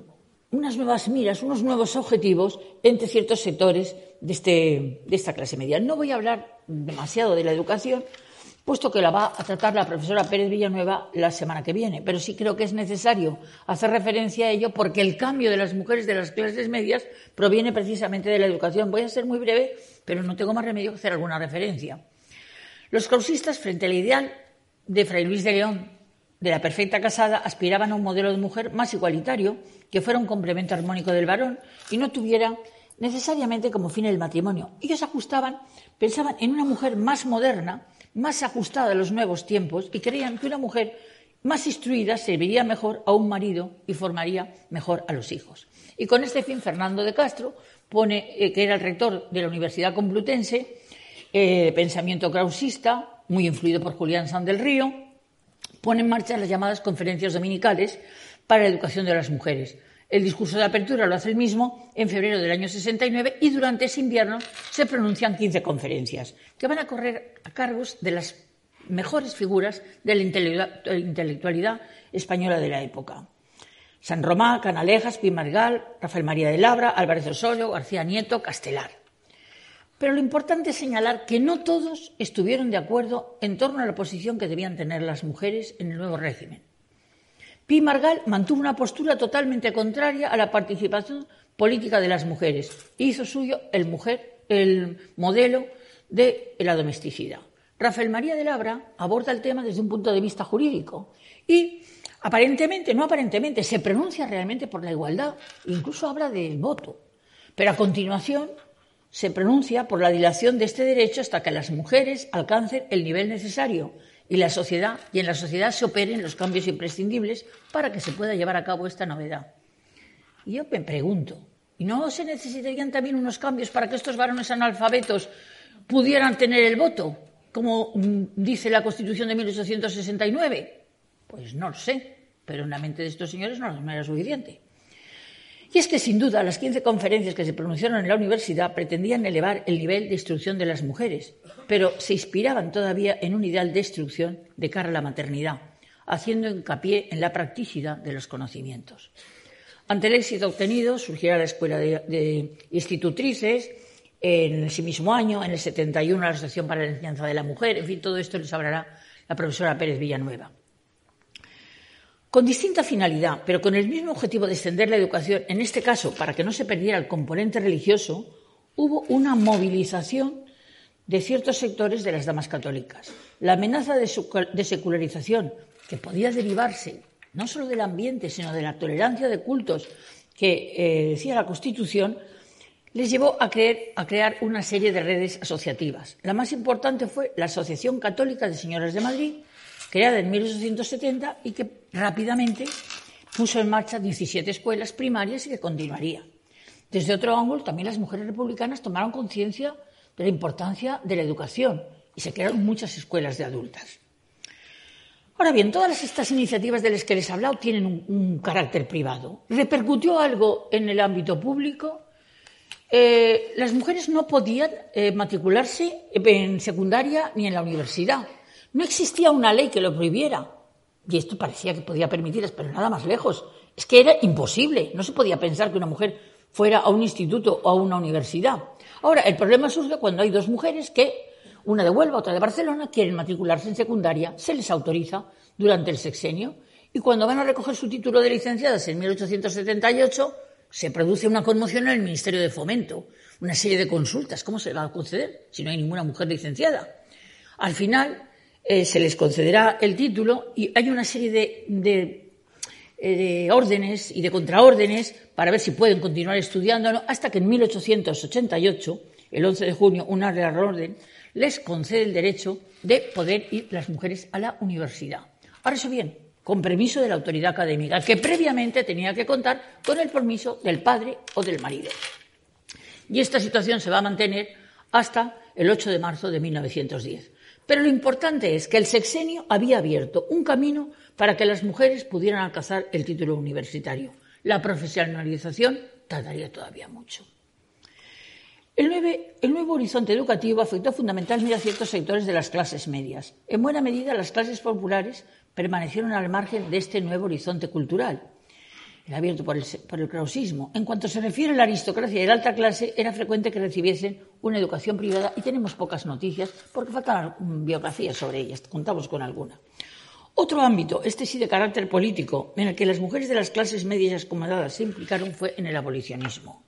unas nuevas miras, unos nuevos objetivos entre ciertos sectores de, este, de esta clase media. No voy a hablar demasiado de la educación, puesto que la va a tratar la profesora Pérez Villanueva la semana que viene. Pero sí creo que es necesario hacer referencia a ello porque el cambio de las mujeres de las clases medias proviene precisamente de la educación. Voy a ser muy breve, pero no tengo más remedio que hacer alguna referencia. Los causistas, frente al ideal de Fray Luis de León de la perfecta casada, aspiraban a un modelo de mujer más igualitario, que fuera un complemento armónico del varón y no tuviera necesariamente como fin el matrimonio. Ellos ajustaban, pensaban en una mujer más moderna, más ajustada a los nuevos tiempos y creían que una mujer más instruida serviría mejor a un marido y formaría mejor a los hijos. Y con este fin, Fernando de Castro eh, que era el rector de la Universidad Complutense, eh, pensamiento krausista, muy influido por Julián San del Río, pone en marcha las llamadas conferencias dominicales para la educación de las mujeres. El discurso de apertura lo hace el mismo en febrero del año 69 y durante ese invierno se pronuncian 15 conferencias que van a correr a cargos de las mejores figuras de la intelectualidad española de la época. San Román, Canalejas, Pimargal, Rafael María de Labra, Álvarez Osorio, García Nieto, Castelar. Pero lo importante es señalar que no todos estuvieron de acuerdo en torno a la posición que debían tener las mujeres en el nuevo régimen. Pi Margal mantuvo una postura totalmente contraria a la participación política de las mujeres hizo suyo el, mujer, el modelo de la domesticidad. Rafael María de Labra aborda el tema desde un punto de vista jurídico y aparentemente, no aparentemente, se pronuncia realmente por la igualdad, incluso habla del voto. Pero a continuación se pronuncia por la dilación de este derecho hasta que las mujeres alcancen el nivel necesario y la sociedad y en la sociedad se operen los cambios imprescindibles para que se pueda llevar a cabo esta novedad. Y yo me pregunto, ¿y no se necesitarían también unos cambios para que estos varones analfabetos pudieran tener el voto, como mm, dice la Constitución de 1869? Pues no lo sé, pero en la mente de estos señores no era suficiente. Y es que, sin duda, las 15 conferencias que se pronunciaron en la universidad pretendían elevar el nivel de instrucción de las mujeres, pero se inspiraban todavía en un ideal de instrucción de cara a la maternidad, haciendo hincapié en la practicidad de los conocimientos. Ante el éxito obtenido, surgirá la Escuela de, Institutrices, en ese mismo año, en el 71, la Asociación para la Enseñanza de la Mujer, en fin, todo esto les hablará la profesora Pérez Villanueva. Con distinta finalidad, pero con el mismo objetivo de extender la educación, en este caso para que no se perdiera el componente religioso, hubo una movilización de ciertos sectores de las damas católicas. La amenaza de, secularización que podía derivarse no solo del ambiente, sino de la tolerancia de cultos que eh, decía la Constitución, les llevó a, a crear una serie de redes asociativas. La más importante fue la Asociación Católica de Señoras de Madrid, creada en 1870 y que rápidamente puso en marcha 17 escuelas primarias y que continuaría. Desde otro ángulo, también las mujeres republicanas tomaron conciencia de la importancia de la educación y se crearon muchas escuelas de adultas. Ahora bien, todas estas iniciativas de las que les he hablado tienen un, carácter privado. ¿Repercutió algo en el ámbito público? Eh, las mujeres no podían eh, matricularse en secundaria ni en la universidad. No existía una ley que lo prohibiera. Y esto parecía que podía permitirlas, pero nada más lejos. Es que era imposible. No se podía pensar que una mujer fuera a un instituto o a una universidad. Ahora, el problema surge cuando hay dos mujeres que, una de Huelva, otra de Barcelona, quieren matricularse en secundaria, se les autoriza durante el sexenio, y cuando van a recoger su título de licenciadas en 1878, se produce una conmoción en el Ministerio de Fomento, una serie de consultas. ¿Cómo se va a conceder si no hay ninguna mujer licenciada? Al final, eh, se les concederá el título y hay una serie de, eh, órdenes y de contraórdenes para ver si pueden continuar estudiándolo hasta que en 1888, el 11 de junio, una real orden les concede el derecho de poder ir las mujeres a la universidad. Ahora eso bien, con permiso de la autoridad académica, que previamente tenía que contar con el permiso del padre o del marido. Y esta situación se va a mantener hasta el 8 de marzo de 1910. Pero lo importante es que el sexenio había abierto un camino para que las mujeres pudieran alcanzar el título universitario. La profesionalización tardaría todavía mucho. El, nuevo horizonte educativo afectó fundamentalmente a ciertos sectores de las clases medias. En buena medida, las clases populares permanecieron al margen de este nuevo horizonte cultural era abierto por el, krausismo. En cuanto se refiere a la aristocracia y la alta clase, era frecuente que recibiesen una educación privada y tenemos pocas noticias porque faltan biografías sobre ellas, contamos con alguna. Otro ámbito, este sí de carácter político, en el que las mujeres de las clases medias acomodadas se implicaron fue en el abolicionismo.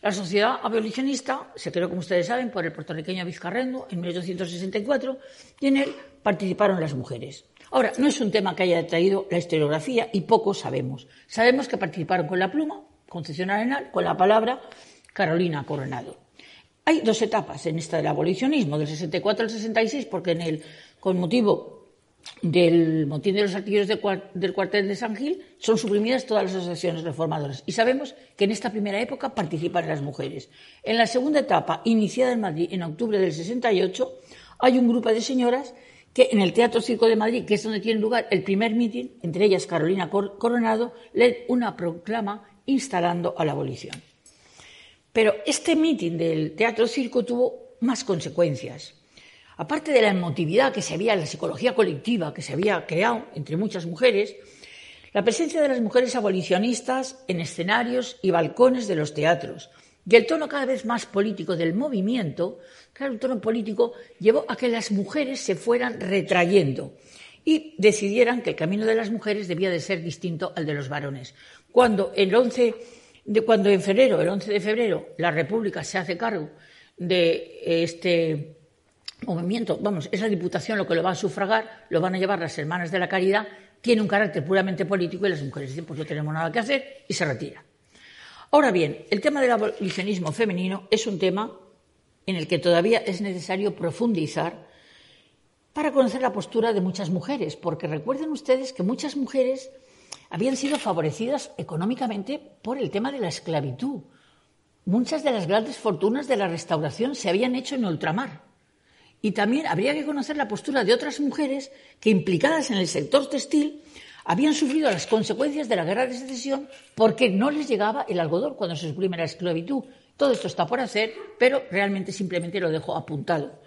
La sociedad abolicionista se creó, como ustedes saben, por el puertorriqueño Vizcarrendo en 1864 y en él participaron las mujeres. Ahora, no es un tema que haya traído la historiografía y poco sabemos. Sabemos que participaron con la pluma, Concepción Arenal, con la palabra Carolina Coronado. Hay dos etapas en esta del abolicionismo, del 64 al 66, porque en el, con motivo del motín de los artilleros del cuartel de San Gil son suprimidas todas las asociaciones reformadoras. Y sabemos que en esta primera época participan las mujeres. En la segunda etapa, iniciada en Madrid en octubre del 68, hay un grupo de señoras que en el Teatro Circo de Madrid, que es donde tiene lugar el primer mitin, entre ellas Carolina Coronado, lee una proclama instalando a la abolición. Pero este mitin del Teatro Circo tuvo más consecuencias. Aparte de la emotividad que se había, la psicología colectiva que se había creado entre muchas mujeres, la presencia de las mujeres abolicionistas en escenarios y balcones de los teatros y el tono cada vez más político del movimiento, claro, el tono político llevó a que las mujeres se fueran retrayendo y decidieran que el camino de las mujeres debía de ser distinto al de los varones. Cuando, el 11 de, cuando en febrero, el 11 de febrero, la República se hace cargo de este movimiento, vamos, es la Diputación lo que lo va a sufragar, lo van a llevar las Hermanas de la Caridad, tiene un carácter puramente político y las mujeres dicen, pues no tenemos nada que hacer y se retira. Ahora bien, el tema del abolicionismo femenino es un tema en el que todavía es necesario profundizar para conocer la postura de muchas mujeres, porque recuerden ustedes que muchas mujeres habían sido favorecidas económicamente por el tema de la esclavitud. Muchas de las grandes fortunas de la restauración se habían hecho en ultramar. Y también habría que conocer la postura de otras mujeres que, implicadas en el sector textil, habían sufrido las consecuencias de la guerra de secesión porque no les llegaba el algodón cuando se suprime la esclavitud. Todo esto está por hacer, pero realmente simplemente lo dejo apuntado.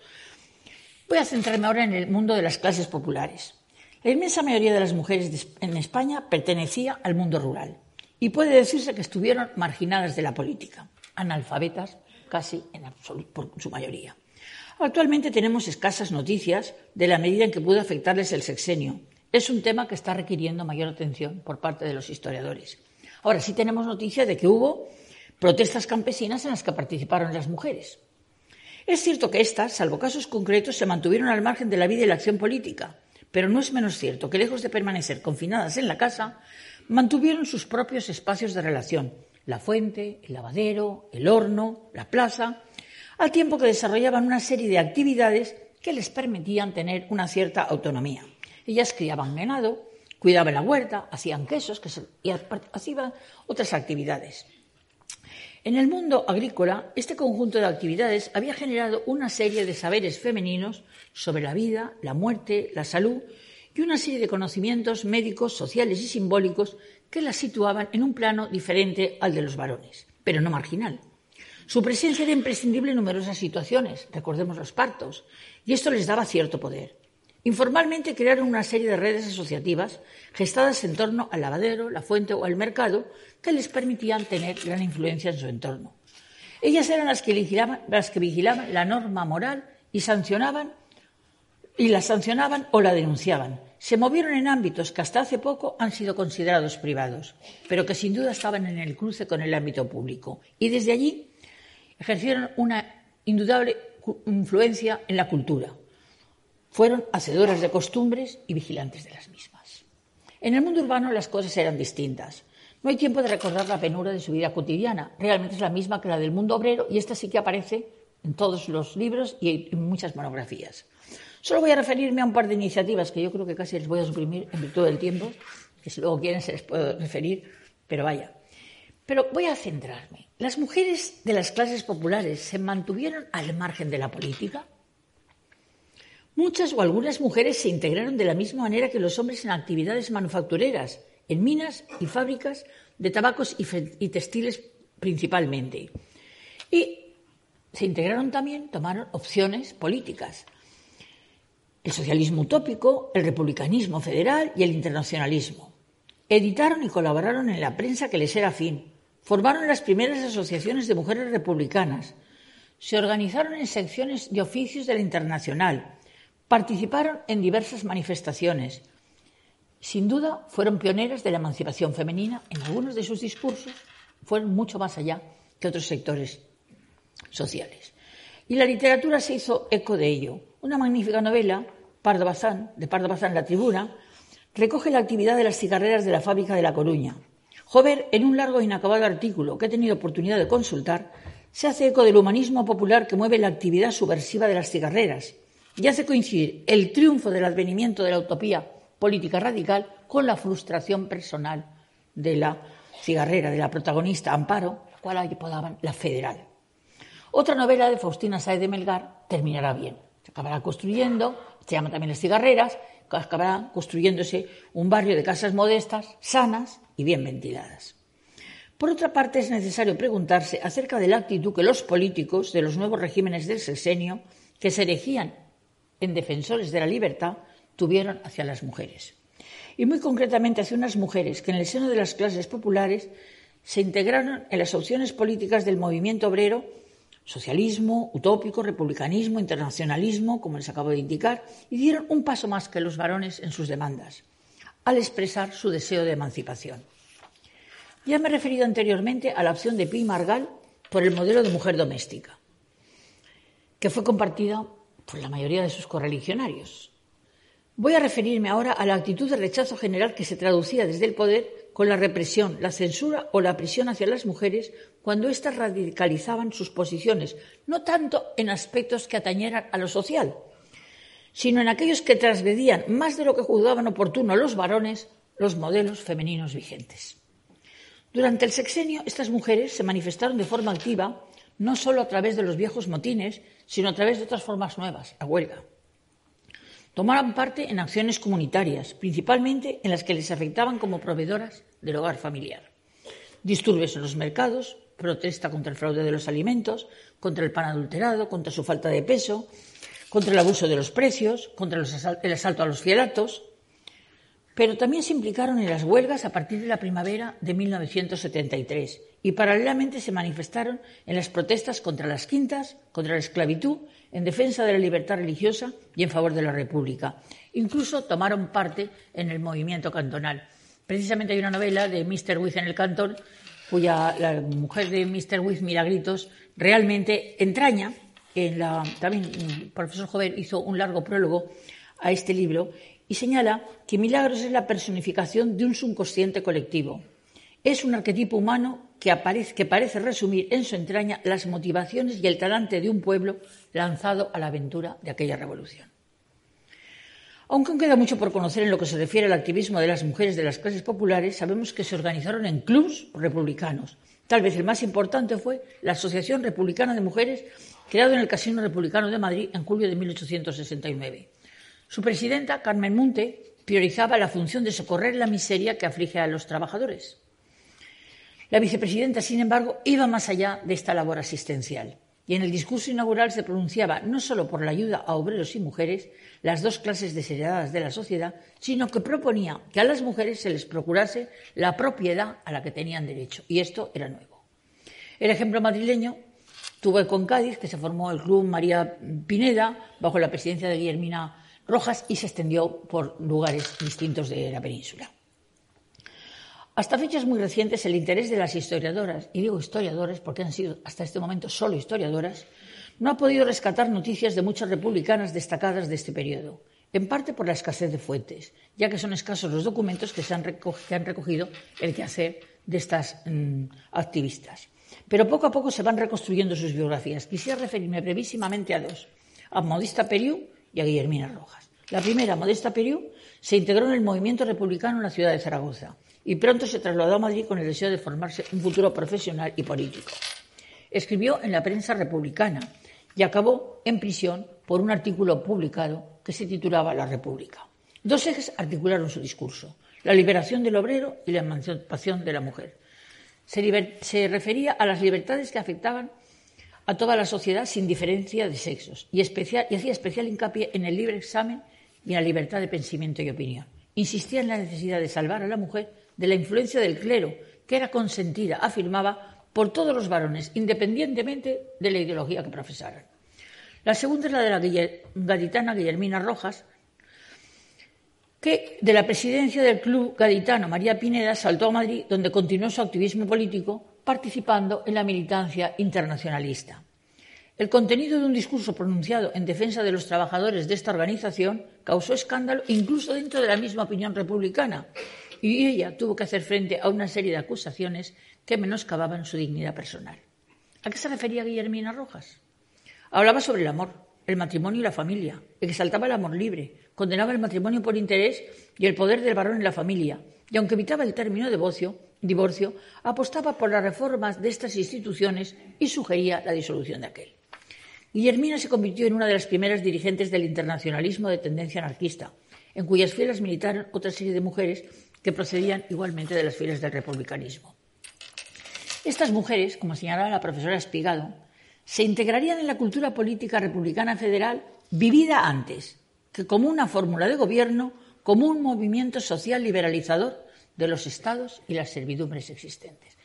Voy a centrarme ahora en el mundo de las clases populares. La inmensa mayoría de las mujeres en España pertenecía al mundo rural y puede decirse que estuvieron marginadas de la política, analfabetas casi en absoluto, por su mayoría. Actualmente tenemos escasas noticias de la medida en que pudo afectarles el sexenio. Es un tema que está requiriendo mayor atención por parte de los historiadores. Ahora sí tenemos noticia de que hubo protestas campesinas en las que participaron las mujeres. Es cierto que éstas, salvo casos concretos, se mantuvieron al margen de la vida y la acción política, pero no es menos cierto que, lejos de permanecer confinadas en la casa, mantuvieron sus propios espacios de relación, la fuente, el lavadero, el horno, la plaza, al tiempo que desarrollaban una serie de actividades que les permitían tener una cierta autonomía. Ellas criaban ganado, cuidaban la huerta, hacían quesos y hacían otras actividades. En el mundo agrícola, este conjunto de actividades había generado una serie de saberes femeninos sobre la vida, la muerte, la salud y una serie de conocimientos médicos, sociales y simbólicos que las situaban en un plano diferente al de los varones, pero no marginal. Su presencia era imprescindible en numerosas situaciones, recordemos los partos, y esto les daba cierto poder. Informalmente crearon una serie de redes asociativas gestadas en torno al lavadero, la fuente o al mercado que les permitían tener gran influencia en su entorno. Ellas eran las que vigilaban, la norma moral y sancionaban y la sancionaban o la denunciaban. Se movieron en ámbitos que hasta hace poco han sido considerados privados, pero que sin duda estaban en el cruce con el ámbito público. Y desde allí ejercieron una indudable influencia en la cultura, fueron hacedoras de costumbres y vigilantes de las mismas. En el mundo urbano las cosas eran distintas. No hay tiempo de recordar la penura de su vida cotidiana. Realmente es la misma que la del mundo obrero y esta sí que aparece en todos los libros y en muchas monografías. Solo voy a referirme a un par de iniciativas que yo creo que casi les voy a suprimir en virtud del tiempo, que si luego quieren se les puedo referir, pero vaya. Pero voy a centrarme. ¿Las mujeres de las clases populares se mantuvieron al margen de la política? Muchas o algunas mujeres se integraron de la misma manera que los hombres en actividades manufactureras, en minas y fábricas de tabacos y, textiles principalmente. Y se integraron también, tomaron opciones políticas. El socialismo utópico, el republicanismo federal y el internacionalismo. Editaron y colaboraron en la prensa que les era afín. Formaron las primeras asociaciones de mujeres republicanas. Se organizaron en secciones de oficios de la Internacional Participaron en diversas manifestaciones. Sin duda, fueron pioneras de la emancipación femenina. En algunos de sus discursos fueron mucho más allá que otros sectores sociales. Y la literatura se hizo eco de ello. Una magnífica novela, Pardo Bazán, de Pardo Bazán La Tribuna, recoge la actividad de las cigarreras de la fábrica de La Coruña. Jover, en un largo e inacabado artículo que he tenido oportunidad de consultar, se hace eco del humanismo popular que mueve la actividad subversiva de las cigarreras y hace coincidir el triunfo del advenimiento de la utopía política radical con la frustración personal de la cigarrera, de la protagonista Amparo, la cual apodaban la federal. Otra novela de Faustina Saez de Melgar terminará bien. Se acabará construyendo, se llama también Las cigarreras, acabará construyéndose un barrio de casas modestas, sanas y bien ventiladas. Por otra parte, es necesario preguntarse acerca de la actitud que los políticos de los nuevos regímenes del sexenio, que se erigían en defensores de la libertad, tuvieron hacia las mujeres. Y muy concretamente hacia unas mujeres que en el seno de las clases populares se integraron en las opciones políticas del movimiento obrero, socialismo, utópico, republicanismo, internacionalismo, como les acabo de indicar, y dieron un paso más que los varones en sus demandas, al expresar su deseo de emancipación. Ya me he referido anteriormente a la opción de Pi Margal por el modelo de mujer doméstica, que fue compartida por la mayoría de sus correligionarios. Voy a referirme ahora a la actitud de rechazo general que se traducía desde el poder con la represión, la censura o la prisión hacia las mujeres cuando éstas radicalizaban sus posiciones, no tanto en aspectos que atañeran a lo social, sino en aquellos que trasvedían más de lo que juzgaban oportuno los varones los modelos femeninos vigentes. Durante el sexenio, estas mujeres se manifestaron de forma activa no solo a través de los viejos motines, sino a través de otras formas nuevas, la huelga. Tomaron parte en acciones comunitarias, principalmente en las que les afectaban como proveedoras del hogar familiar. Disturbios en los mercados, protesta contra el fraude de los alimentos, contra el pan adulterado, contra su falta de peso, contra el abuso de los precios, contra el asalto a los fielatos, pero también se implicaron en las huelgas a partir de la primavera de 1973 y paralelamente se manifestaron en las protestas contra las quintas, contra la esclavitud, en defensa de la libertad religiosa y en favor de la República. Incluso tomaron parte en el movimiento cantonal. Precisamente hay una novela de Mr. Wiz en el cantón, cuya mujer de Mr. Wiz, Milagritos, realmente entraña en. También el profesor Jover hizo un largo prólogo a este libro y señala que Milagros es la personificación de un subconsciente colectivo. Es un arquetipo humano que, aparece, que parece resumir en su entraña las motivaciones y el talante de un pueblo lanzado a la aventura de aquella revolución. Aunque aún queda mucho por conocer en lo que se refiere al activismo de las mujeres de las clases populares, sabemos que se organizaron en clubs republicanos. Tal vez el más importante fue la Asociación Republicana de Mujeres, creado en el Casino Republicano de Madrid en julio de 1869. Su presidenta, Carmen Munte, priorizaba la función de socorrer la miseria que aflige a los trabajadores. La vicepresidenta, sin embargo, iba más allá de esta labor asistencial y en el discurso inaugural se pronunciaba no solo por la ayuda a obreros y mujeres, las dos clases desheredadas de la sociedad, sino que proponía que a las mujeres se les procurase la propiedad a la que tenían derecho. Y esto era nuevo. El ejemplo madrileño tuvo con Cádiz, que se formó el Club María Pineda bajo la presidencia de Guillermina Rojas y se extendió por lugares distintos de la península. Hasta fechas muy recientes, el interés de las historiadoras, y digo historiadoras porque han sido hasta este momento solo historiadoras, no ha podido rescatar noticias de muchas republicanas destacadas de este periodo, en parte por la escasez de fuentes, ya que son escasos los documentos que, se han, recogido el quehacer de estas mm, activistas. Pero poco a poco se van reconstruyendo sus biografías. Quisiera referirme brevísimamente a dos, a Modista Periú y a Guillermina Rojas. La primera, Modesta Periú, se integró en el movimiento republicano en la ciudad de Zaragoza y pronto se trasladó a Madrid con el deseo de formarse un futuro profesional y político. Escribió en la prensa republicana y acabó en prisión por un artículo publicado que se titulaba La República. Dos ejes articularon su discurso, la liberación del obrero y la emancipación de la mujer. Se, refería a las libertades que afectaban a toda la sociedad sin diferencia de sexos y, hacía especial hincapié en el libre examen y en la libertad de pensamiento y opinión. Insistía en la necesidad de salvar a la mujer de la influencia del clero, que era consentida, afirmaba, por todos los varones, independientemente de la ideología que profesaran. La segunda es la de la gaditana Guillermina Rojas, que de la presidencia del club gaditano María Pineda saltó a Madrid, donde continuó su activismo político, participando en la militancia internacionalista. El contenido de un discurso pronunciado en defensa de los trabajadores de esta organización causó escándalo incluso dentro de la misma opinión republicana, y ella tuvo que hacer frente a una serie de acusaciones que menoscababan su dignidad personal. ¿A qué se refería Guillermina Rojas? Hablaba sobre el amor, el matrimonio y la familia, exaltaba el amor libre, condenaba el matrimonio por interés y el poder del varón en la familia, y aunque evitaba el término divorcio, divorcio apostaba por las reformas de estas instituciones y sugería la disolución de aquel. Guillermina se convirtió en una de las primeras dirigentes del internacionalismo de tendencia anarquista, en cuyas filas militaron otra serie de mujeres que procedían igualmente de las filas del republicanismo. Estas mujeres, como señalaba la profesora Espigado, se integrarían en la cultura política republicana federal vivida antes, que como una fórmula de gobierno, como un movimiento social liberalizador de los estados y las servidumbres existentes.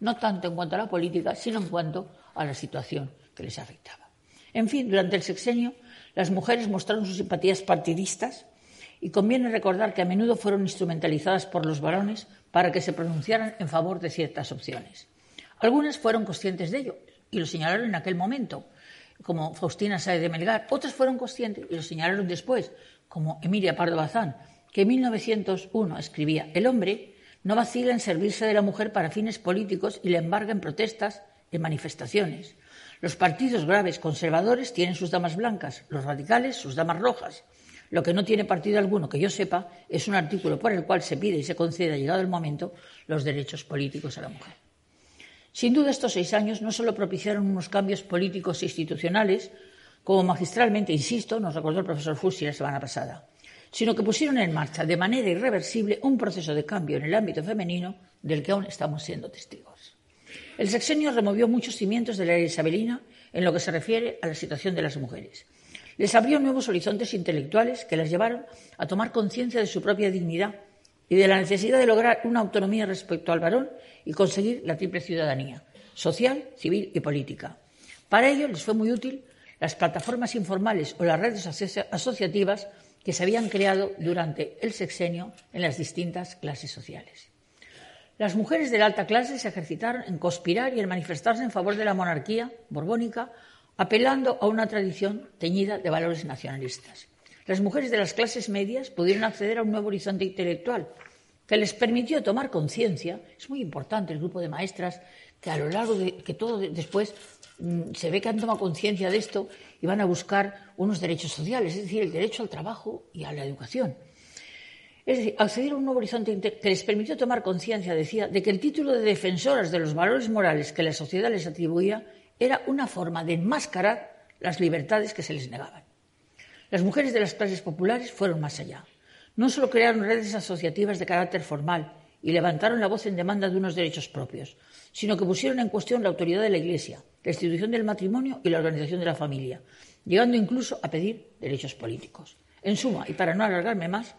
No tanto en cuanto a la política, sino en cuanto a la situación que les afectaba. En fin, durante el sexenio, las mujeres mostraron sus simpatías partidistas y conviene recordar que a menudo fueron instrumentalizadas por los varones para que se pronunciaran en favor de ciertas opciones. Algunas fueron conscientes de ello y lo señalaron en aquel momento, como Faustina Sáez de Melgar. Otras fueron conscientes y lo señalaron después, como Emilia Pardo Bazán, que en 1901 escribía: El hombre no vacila en servirse de la mujer para fines políticos y le embarga en protestas, en manifestaciones. Los partidos graves conservadores tienen sus damas blancas, los radicales sus damas rojas. Lo que no tiene partido alguno que yo sepa es un artículo por el cual se pide y se concede, llegado el momento, los derechos políticos a la mujer. Sin duda, estos seis años no solo propiciaron unos cambios políticos e institucionales, como magistralmente, insisto, nos recordó el profesor Fussi la semana pasada, sino que pusieron en marcha de manera irreversible un proceso de cambio en el ámbito femenino del que aún estamos siendo testigos. El sexenio removió muchos cimientos de la era isabelina en lo que se refiere a la situación de las mujeres. Les abrió nuevos horizontes intelectuales que las llevaron a tomar conciencia de su propia dignidad y de la necesidad de lograr una autonomía respecto al varón y conseguir la triple ciudadanía, social, civil y política. Para ello les fue muy útil las plataformas informales o las redes asociativas que se habían creado durante el sexenio en las distintas clases sociales. Las mujeres de la alta clase se ejercitaron en conspirar y en manifestarse en favor de la monarquía borbónica, apelando a una tradición teñida de valores nacionalistas. Las mujeres de las clases medias pudieron acceder a un nuevo horizonte intelectual que les permitió tomar conciencia. Es muy importante el grupo de maestras que a lo largo de que todo después se ve que han tomado conciencia de esto y van a buscar unos derechos sociales, es decir, el derecho al trabajo y a la educación. Es decir, acceder a un nuevo horizonte que les permitió tomar conciencia, decía, de que el título de defensoras de los valores morales que la sociedad les atribuía era una forma de enmascarar las libertades que se les negaban. Las mujeres de las clases populares fueron más allá. No solo crearon redes asociativas de carácter formal y levantaron la voz en demanda de unos derechos propios, sino que pusieron en cuestión la autoridad de la Iglesia, la institución del matrimonio y la organización de la familia, llegando incluso a pedir derechos políticos. En suma, y para no alargarme más,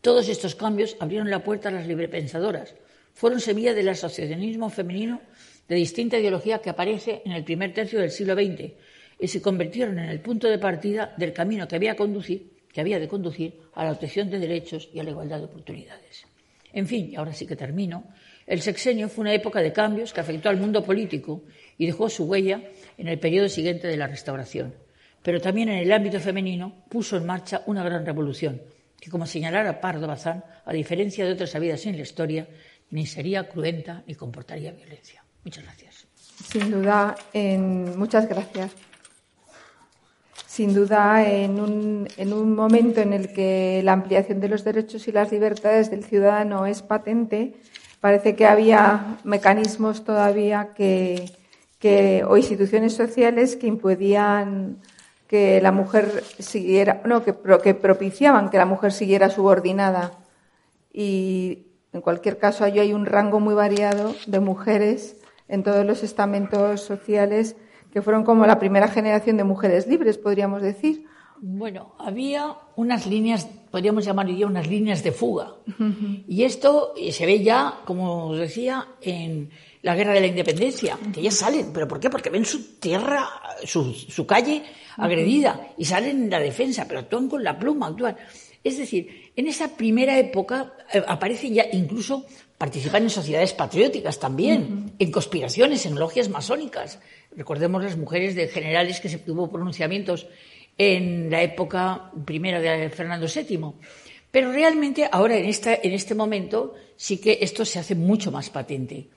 todos estos cambios abrieron la puerta a las librepensadoras, fueron semilla del asociacionismo femenino de distinta ideología que aparece en el primer tercio del siglo XX y se convirtieron en el punto de partida del camino que había, que había de conducir a la obtención de derechos y a la igualdad de oportunidades. En fin, y ahora sí que termino, el sexenio fue una época de cambios que afectó al mundo político y dejó su huella en el periodo siguiente de la restauración. Pero también en el ámbito femenino puso en marcha una gran revolución, que, como señalara Pardo Bazán, a diferencia de otras habidas en la historia, ni sería cruenta ni comportaría violencia. Muchas gracias. Sin duda, en... muchas gracias. Sin duda, en un, en un momento en el que la ampliación de los derechos y las libertades del ciudadano es patente, parece que había mecanismos todavía que, o instituciones sociales que impedían que la mujer siguiera, no, que, que propiciaban que la mujer siguiera subordinada. Y en cualquier caso, allí hay un rango muy variado de mujeres en todos los estamentos sociales que fueron como la primera generación de mujeres libres, podríamos decir. Bueno, había unas líneas, podríamos llamar ya unas líneas de fuga. Y esto eh, se ve ya, como os decía, en la guerra de la independencia, que ya salen. ¿Pero por qué? Porque ven su tierra, su, su calle agredida y salen en la defensa, pero actúan con la pluma, actúan. Es decir, en esa primera época eh, aparecen ya incluso participan en sociedades patrióticas también, en conspiraciones, en logias masónicas. Recordemos las mujeres de generales que se tuvo pronunciamientos en la época primera de Fernando VII. Pero realmente ahora, en, en este momento, sí que esto se hace mucho más patente.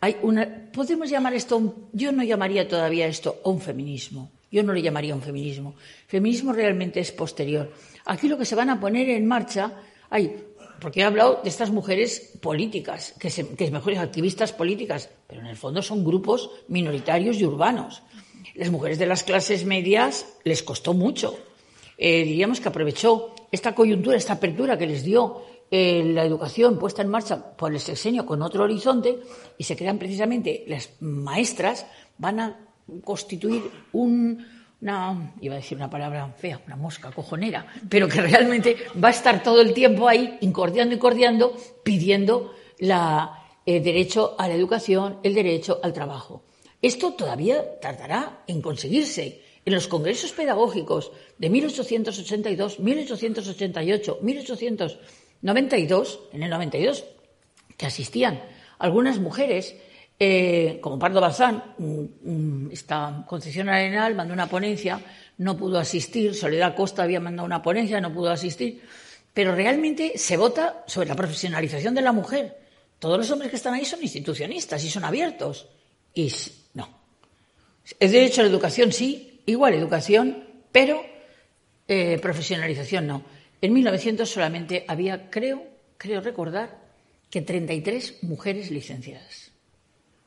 Hay una, podemos llamar esto, yo no llamaría todavía esto un feminismo. Yo no le llamaría un feminismo. Feminismo realmente es posterior. Aquí lo que se van a poner en marcha, hay porque he hablado de estas mujeres políticas, que, se, que mejores activistas políticas, pero en el fondo son grupos minoritarios y urbanos. Las mujeres de las clases medias les costó mucho. Eh, diríamos que aprovechó esta coyuntura, esta apertura que les dio eh, la educación puesta en marcha por el sexenio con otro horizonte y se crean precisamente las maestras, van a constituir un, una, iba a decir una palabra fea, una mosca cojonera, pero que realmente va a estar todo el tiempo ahí, incordiando y cordiando, pidiendo la, el derecho a la educación, el derecho al trabajo. Esto todavía tardará en conseguirse. En los congresos pedagógicos de 1882, 1888, 1892, en el 92, que asistían algunas mujeres, eh, como Pardo Bazán, esta concesión arenal, mandó una ponencia, no pudo asistir, Soledad Costa había mandado una ponencia, no pudo asistir, pero realmente se vota sobre la profesionalización de la mujer. Todos los hombres que están ahí son institucionistas y son abiertos. Y El derecho a la educación sí, igual educación, pero eh, profesionalización no. En 1900 solamente había, creo, creo recordar, que 33 mujeres licenciadas.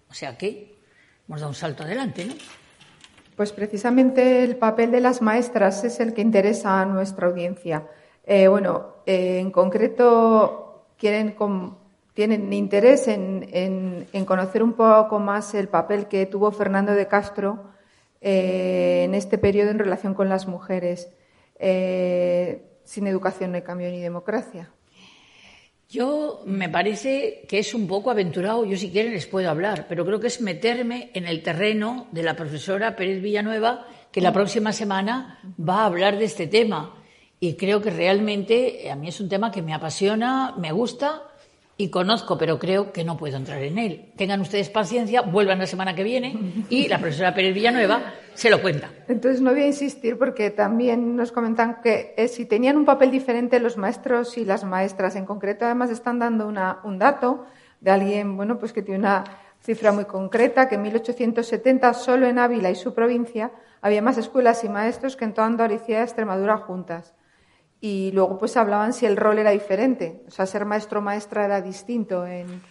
O sea que hemos dado un salto adelante, ¿no? Pues precisamente el papel de las maestras es el que interesa a nuestra audiencia. Eh, bueno, eh, en concreto quieren tienen interés en, conocer un poco más el papel que tuvo Fernando de Castro eh, en este periodo en relación con las mujeres. Eh, sin educación no hay cambio ni democracia. Yo me parece que es un poco aventurado, yo si quieren les puedo hablar, pero creo que es meterme en el terreno de la profesora Pérez Villanueva, que la próxima semana va a hablar de este tema. Y creo que realmente a mí es un tema que me apasiona, me gusta y conozco, pero creo que no puedo entrar en él. Tengan ustedes paciencia, vuelvan la semana que viene y la profesora Pérez Villanueva se lo cuenta. Entonces no voy a insistir porque también nos comentan que eh, si tenían un papel diferente los maestros y las maestras, en concreto además están dando una, un dato de alguien bueno pues que tiene una cifra muy concreta, que en 1870 solo en Ávila y su provincia había más escuelas y maestros que en toda Andalucía y Extremadura juntas y luego pues hablaban si el rol era diferente, o sea, ser maestro o maestra era distinto en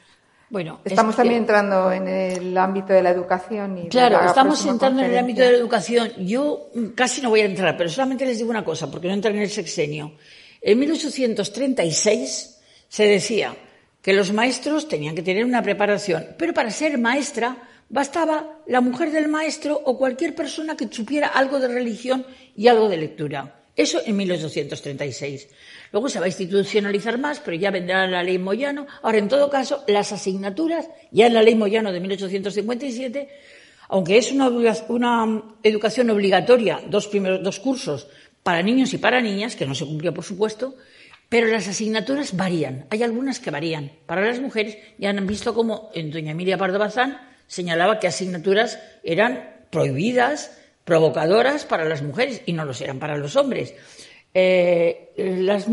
bueno, estamos también entrando en el ámbito de la educación y Claro, estamos entrando en el ámbito de la educación. Yo casi no voy a entrar, pero solamente les digo una cosa, porque no entro en el sexenio. En 1836 se decía que los maestros tenían que tener una preparación, pero para ser maestra bastaba la mujer del maestro o cualquier persona que supiera algo de religión y algo de lectura. Eso en 1836. Luego se va a institucionalizar más, pero ya vendrá la ley Moyano. Ahora, en todo caso, las asignaturas, ya en la ley Moyano de 1857, aunque es una, educación obligatoria, dos primeros dos cursos para niños y para niñas, que no se cumplió, por supuesto, pero las asignaturas varían. Hay algunas que varían. Para las mujeres ya han visto como en doña Emilia Pardo Bazán señalaba que asignaturas eran prohibidas provocadoras para las mujeres y no lo eran para los hombres. Eh, las,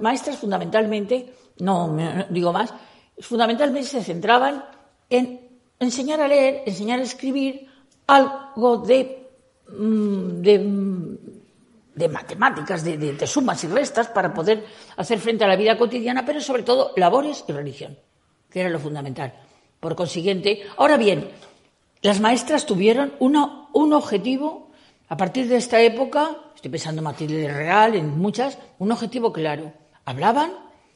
maestras fundamentalmente, no digo más, fundamentalmente se centraban en enseñar a leer, enseñar a escribir algo de, mm, de, matemáticas, de, de, sumas y restas para poder hacer frente a la vida cotidiana, pero sobre todo labores y religión, que era lo fundamental. Por consiguiente, ahora bien, las maestras tuvieron un objetivo, a partir de esta época, estoy pensando en Matilde Real, en muchas, un objetivo claro. Hablaban,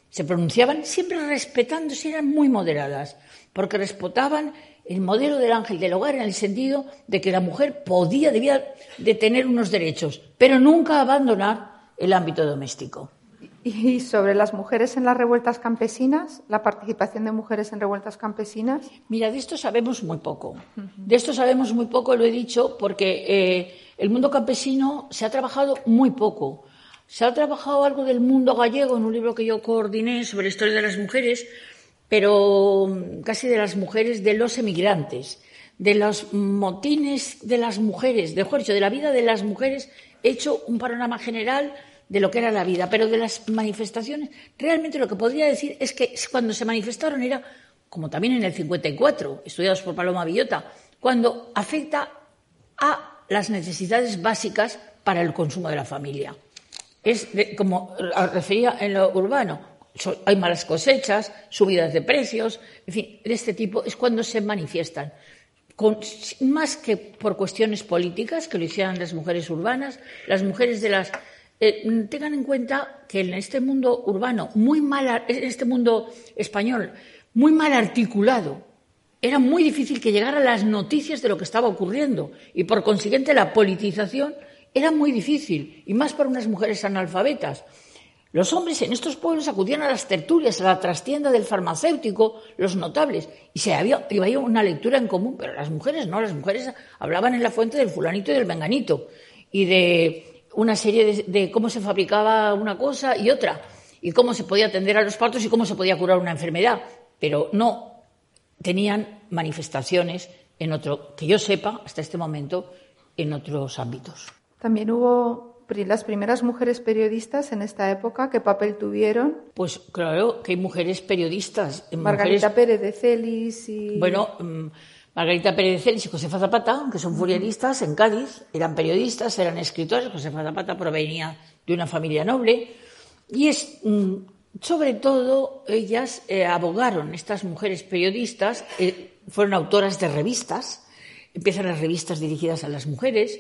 se pronunciaban, siempre respetándose, eran muy moderadas, porque respetaban el modelo del ángel del hogar en el sentido de que la mujer podía, debía de tener unos derechos, pero nunca abandonar el ámbito doméstico. Y sobre las mujeres en las revueltas campesinas, la participación de mujeres en revueltas campesinas. Mira, de esto sabemos muy poco. De esto sabemos muy poco, lo he dicho, porque eh, el mundo campesino se ha trabajado muy poco. Se ha trabajado algo del mundo gallego en un libro que yo coordiné sobre la historia de las mujeres, pero mm, casi de las mujeres de los emigrantes, de los motines de las mujeres, de, de la vida de las mujeres, he hecho un panorama general de lo que era la vida, pero de las manifestaciones, realmente lo que podría decir es que cuando se manifestaron era, como también en el 54, estudiados por Paloma Villota, cuando afecta a las necesidades básicas para el consumo de la familia. Es como refería en lo urbano, hay malas cosechas, subidas de precios, en fin, de este tipo es cuando se manifiestan. más que por cuestiones políticas, que lo hicieran las mujeres urbanas, las mujeres de las eh, tengan en cuenta que en este mundo urbano, muy mal, en este mundo español, muy mal articulado, era muy difícil que llegaran las noticias de lo que estaba ocurriendo y por consiguiente la politización era muy difícil y más para unas mujeres analfabetas. Los hombres en estos pueblos acudían a las tertulias, a la trastienda del farmacéutico, los notables, y se había, había una lectura en común, pero las mujeres no, las mujeres hablaban en la fuente del fulanito y del menganito, y de una serie de, de cómo se fabricaba una cosa y otra, y cómo se podía atender a los partos y cómo se podía curar una enfermedad, pero no tenían manifestaciones en otro, que yo sepa, hasta este momento, en otros ámbitos. También hubo las primeras mujeres periodistas en esta época, ¿qué papel tuvieron? Pues claro que hay mujeres periodistas. Margarita Pérez de Celis y... Bueno, mm, Margarita Pérez Celis y Josefa Zapata, que son furianistas en Cádiz, eran periodistas, eran escritores. Josefa Zapata provenía de una familia noble. Y es, mm, sobre todo, ellas eh, abogaron, estas mujeres periodistas, eh, fueron autoras de revistas, empiezan las revistas dirigidas a las mujeres,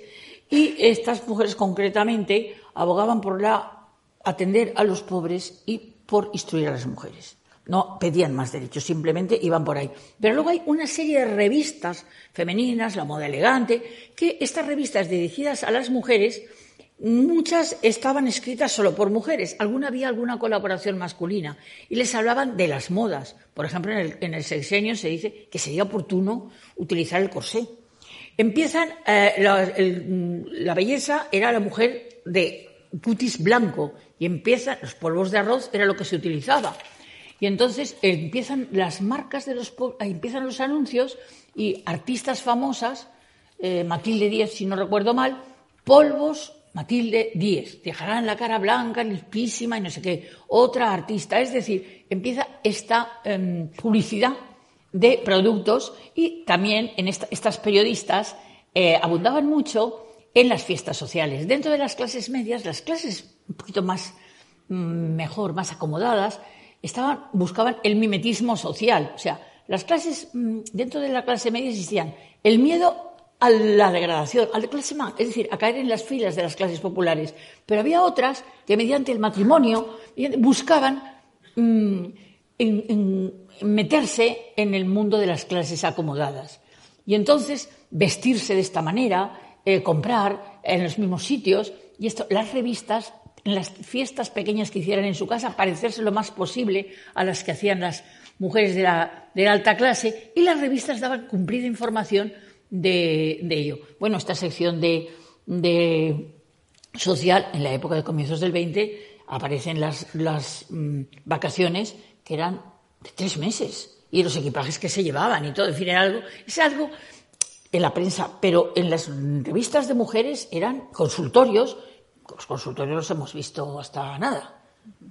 y estas mujeres concretamente abogaban por la atender a los pobres y por instruir a las mujeres. No pedían más derechos, simplemente iban por ahí. Pero luego hay una serie de revistas femeninas, La Moda Elegante, que estas revistas dirigidas a las mujeres, muchas estaban escritas solo por mujeres, alguna había alguna colaboración masculina, y les hablaban de las modas. Por ejemplo, en el, en el sexenio se dice que sería oportuno utilizar el corsé Empiezan, eh, la, belleza era la mujer de cutis blanco y empiezan, los polvos de arroz era lo que se utilizaba. Y entonces empiezan las marcas de los empiezan los anuncios y artistas famosas, eh, Matilde Díez, si no recuerdo mal, polvos Matilde Díez, dejarán la cara blanca, limpísima y no sé qué. Otra artista, es decir, empieza esta em, publicidad de productos y también en estas periodistas eh, abundaban mucho en las fiestas sociales. Dentro de las clases medias, las clases un poquito más mm, mejor, más acomodadas, estaban, buscaban el mimetismo social. O sea, las clases, mm, dentro de la clase media existían el miedo a la degradación, al clase es decir, a caer en las filas de las clases populares. Pero había otras que mediante el matrimonio buscaban mm, meterse en el mundo de las clases acomodadas. Y entonces vestirse de esta manera, eh, comprar en los mismos sitios, y esto, las revistas, las fiestas pequeñas que hicieran en su casa, parecerse lo más posible a las que hacían las mujeres de la, alta clase, y las revistas daban cumplida información de, ello. Bueno, esta sección de, social, en la época de comienzos del 20, aparecen las, las mm, vacaciones que eran de tres meses. Y los equipajes que se llevaban y todo, en fin, era algo, es algo en la prensa, pero en las revistas de mujeres eran consultorios, los consultorios los hemos visto hasta nada,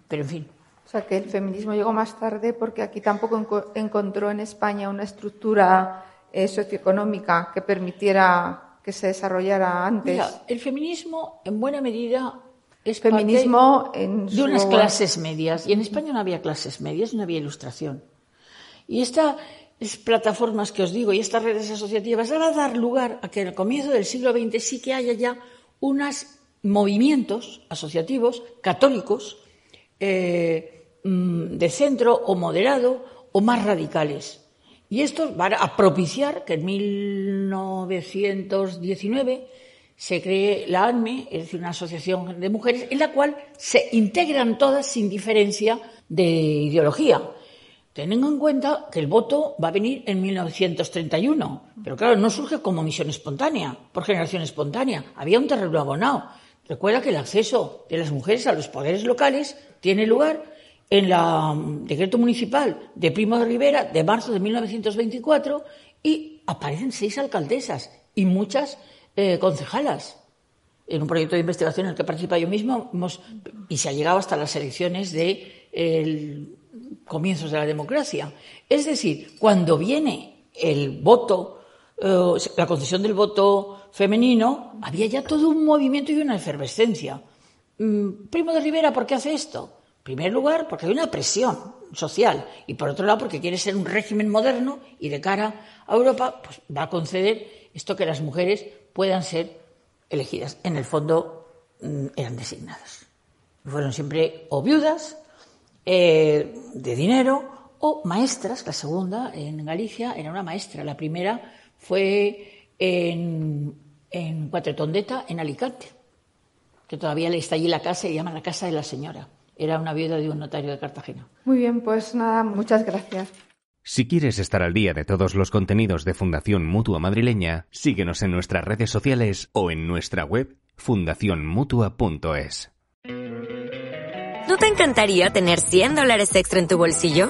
pero en fin. O sea, que el feminismo llegó más tarde porque aquí tampoco encontró en España una estructura eh, socioeconómica que permitiera que se desarrollara antes. el feminismo, en buena medida, es feminismo en de unas clases medias. Y en España no había clases medias, no había ilustración. Y estas plataformas que os digo y estas redes asociativas van a dar lugar a que en el comienzo del siglo XX sí que haya ya unos movimientos asociativos católicos eh, mm, de centro o moderado o más radicales. Y estos van a propiciar que en 1919 se cree la ANME, es decir, una asociación de mujeres, en la cual se integran todas sin diferencia de ideología. Teniendo en cuenta que el voto va a venir en 1931, pero claro, no surge como misión espontánea, por generación espontánea. Había un terreno abonado. Recuerda que el acceso de las mujeres a los poderes locales tiene lugar en el mm, decreto municipal de Primo de Rivera de marzo de 1924 y aparecen seis alcaldesas y muchas eh, concejalas en un proyecto de investigación en el que participa yo mismo y se ha llegado hasta las elecciones de comienzos de la democracia. Es decir, cuando viene el voto, eh, la concesión del voto femenino, había ya todo un movimiento y una efervescencia. Mm, Primo de Rivera, ¿por qué hace esto? En primer lugar, porque hay una presión social y por otro lado, porque quiere ser un régimen moderno y de cara a Europa, pues va a conceder esto que las mujeres puedan ser elegidas. En el fondo, mm, eran designadas. Fueron siempre o viudas eh, de dinero o maestras. La segunda en Galicia era una maestra. La primera fue en, en Cuatretondeta, en Alicante, que todavía está allí la casa y llaman la casa de la señora. Era una viuda de un notario de Cartagena. Muy bien, pues nada, muchas gracias. Si quieres estar al día de todos los contenidos de Fundación Mutua Madrileña, síguenos en nuestras redes sociales o en nuestra web fundacionmutua.es. ¿No te encantaría tener 100 dólares extra en tu bolsillo?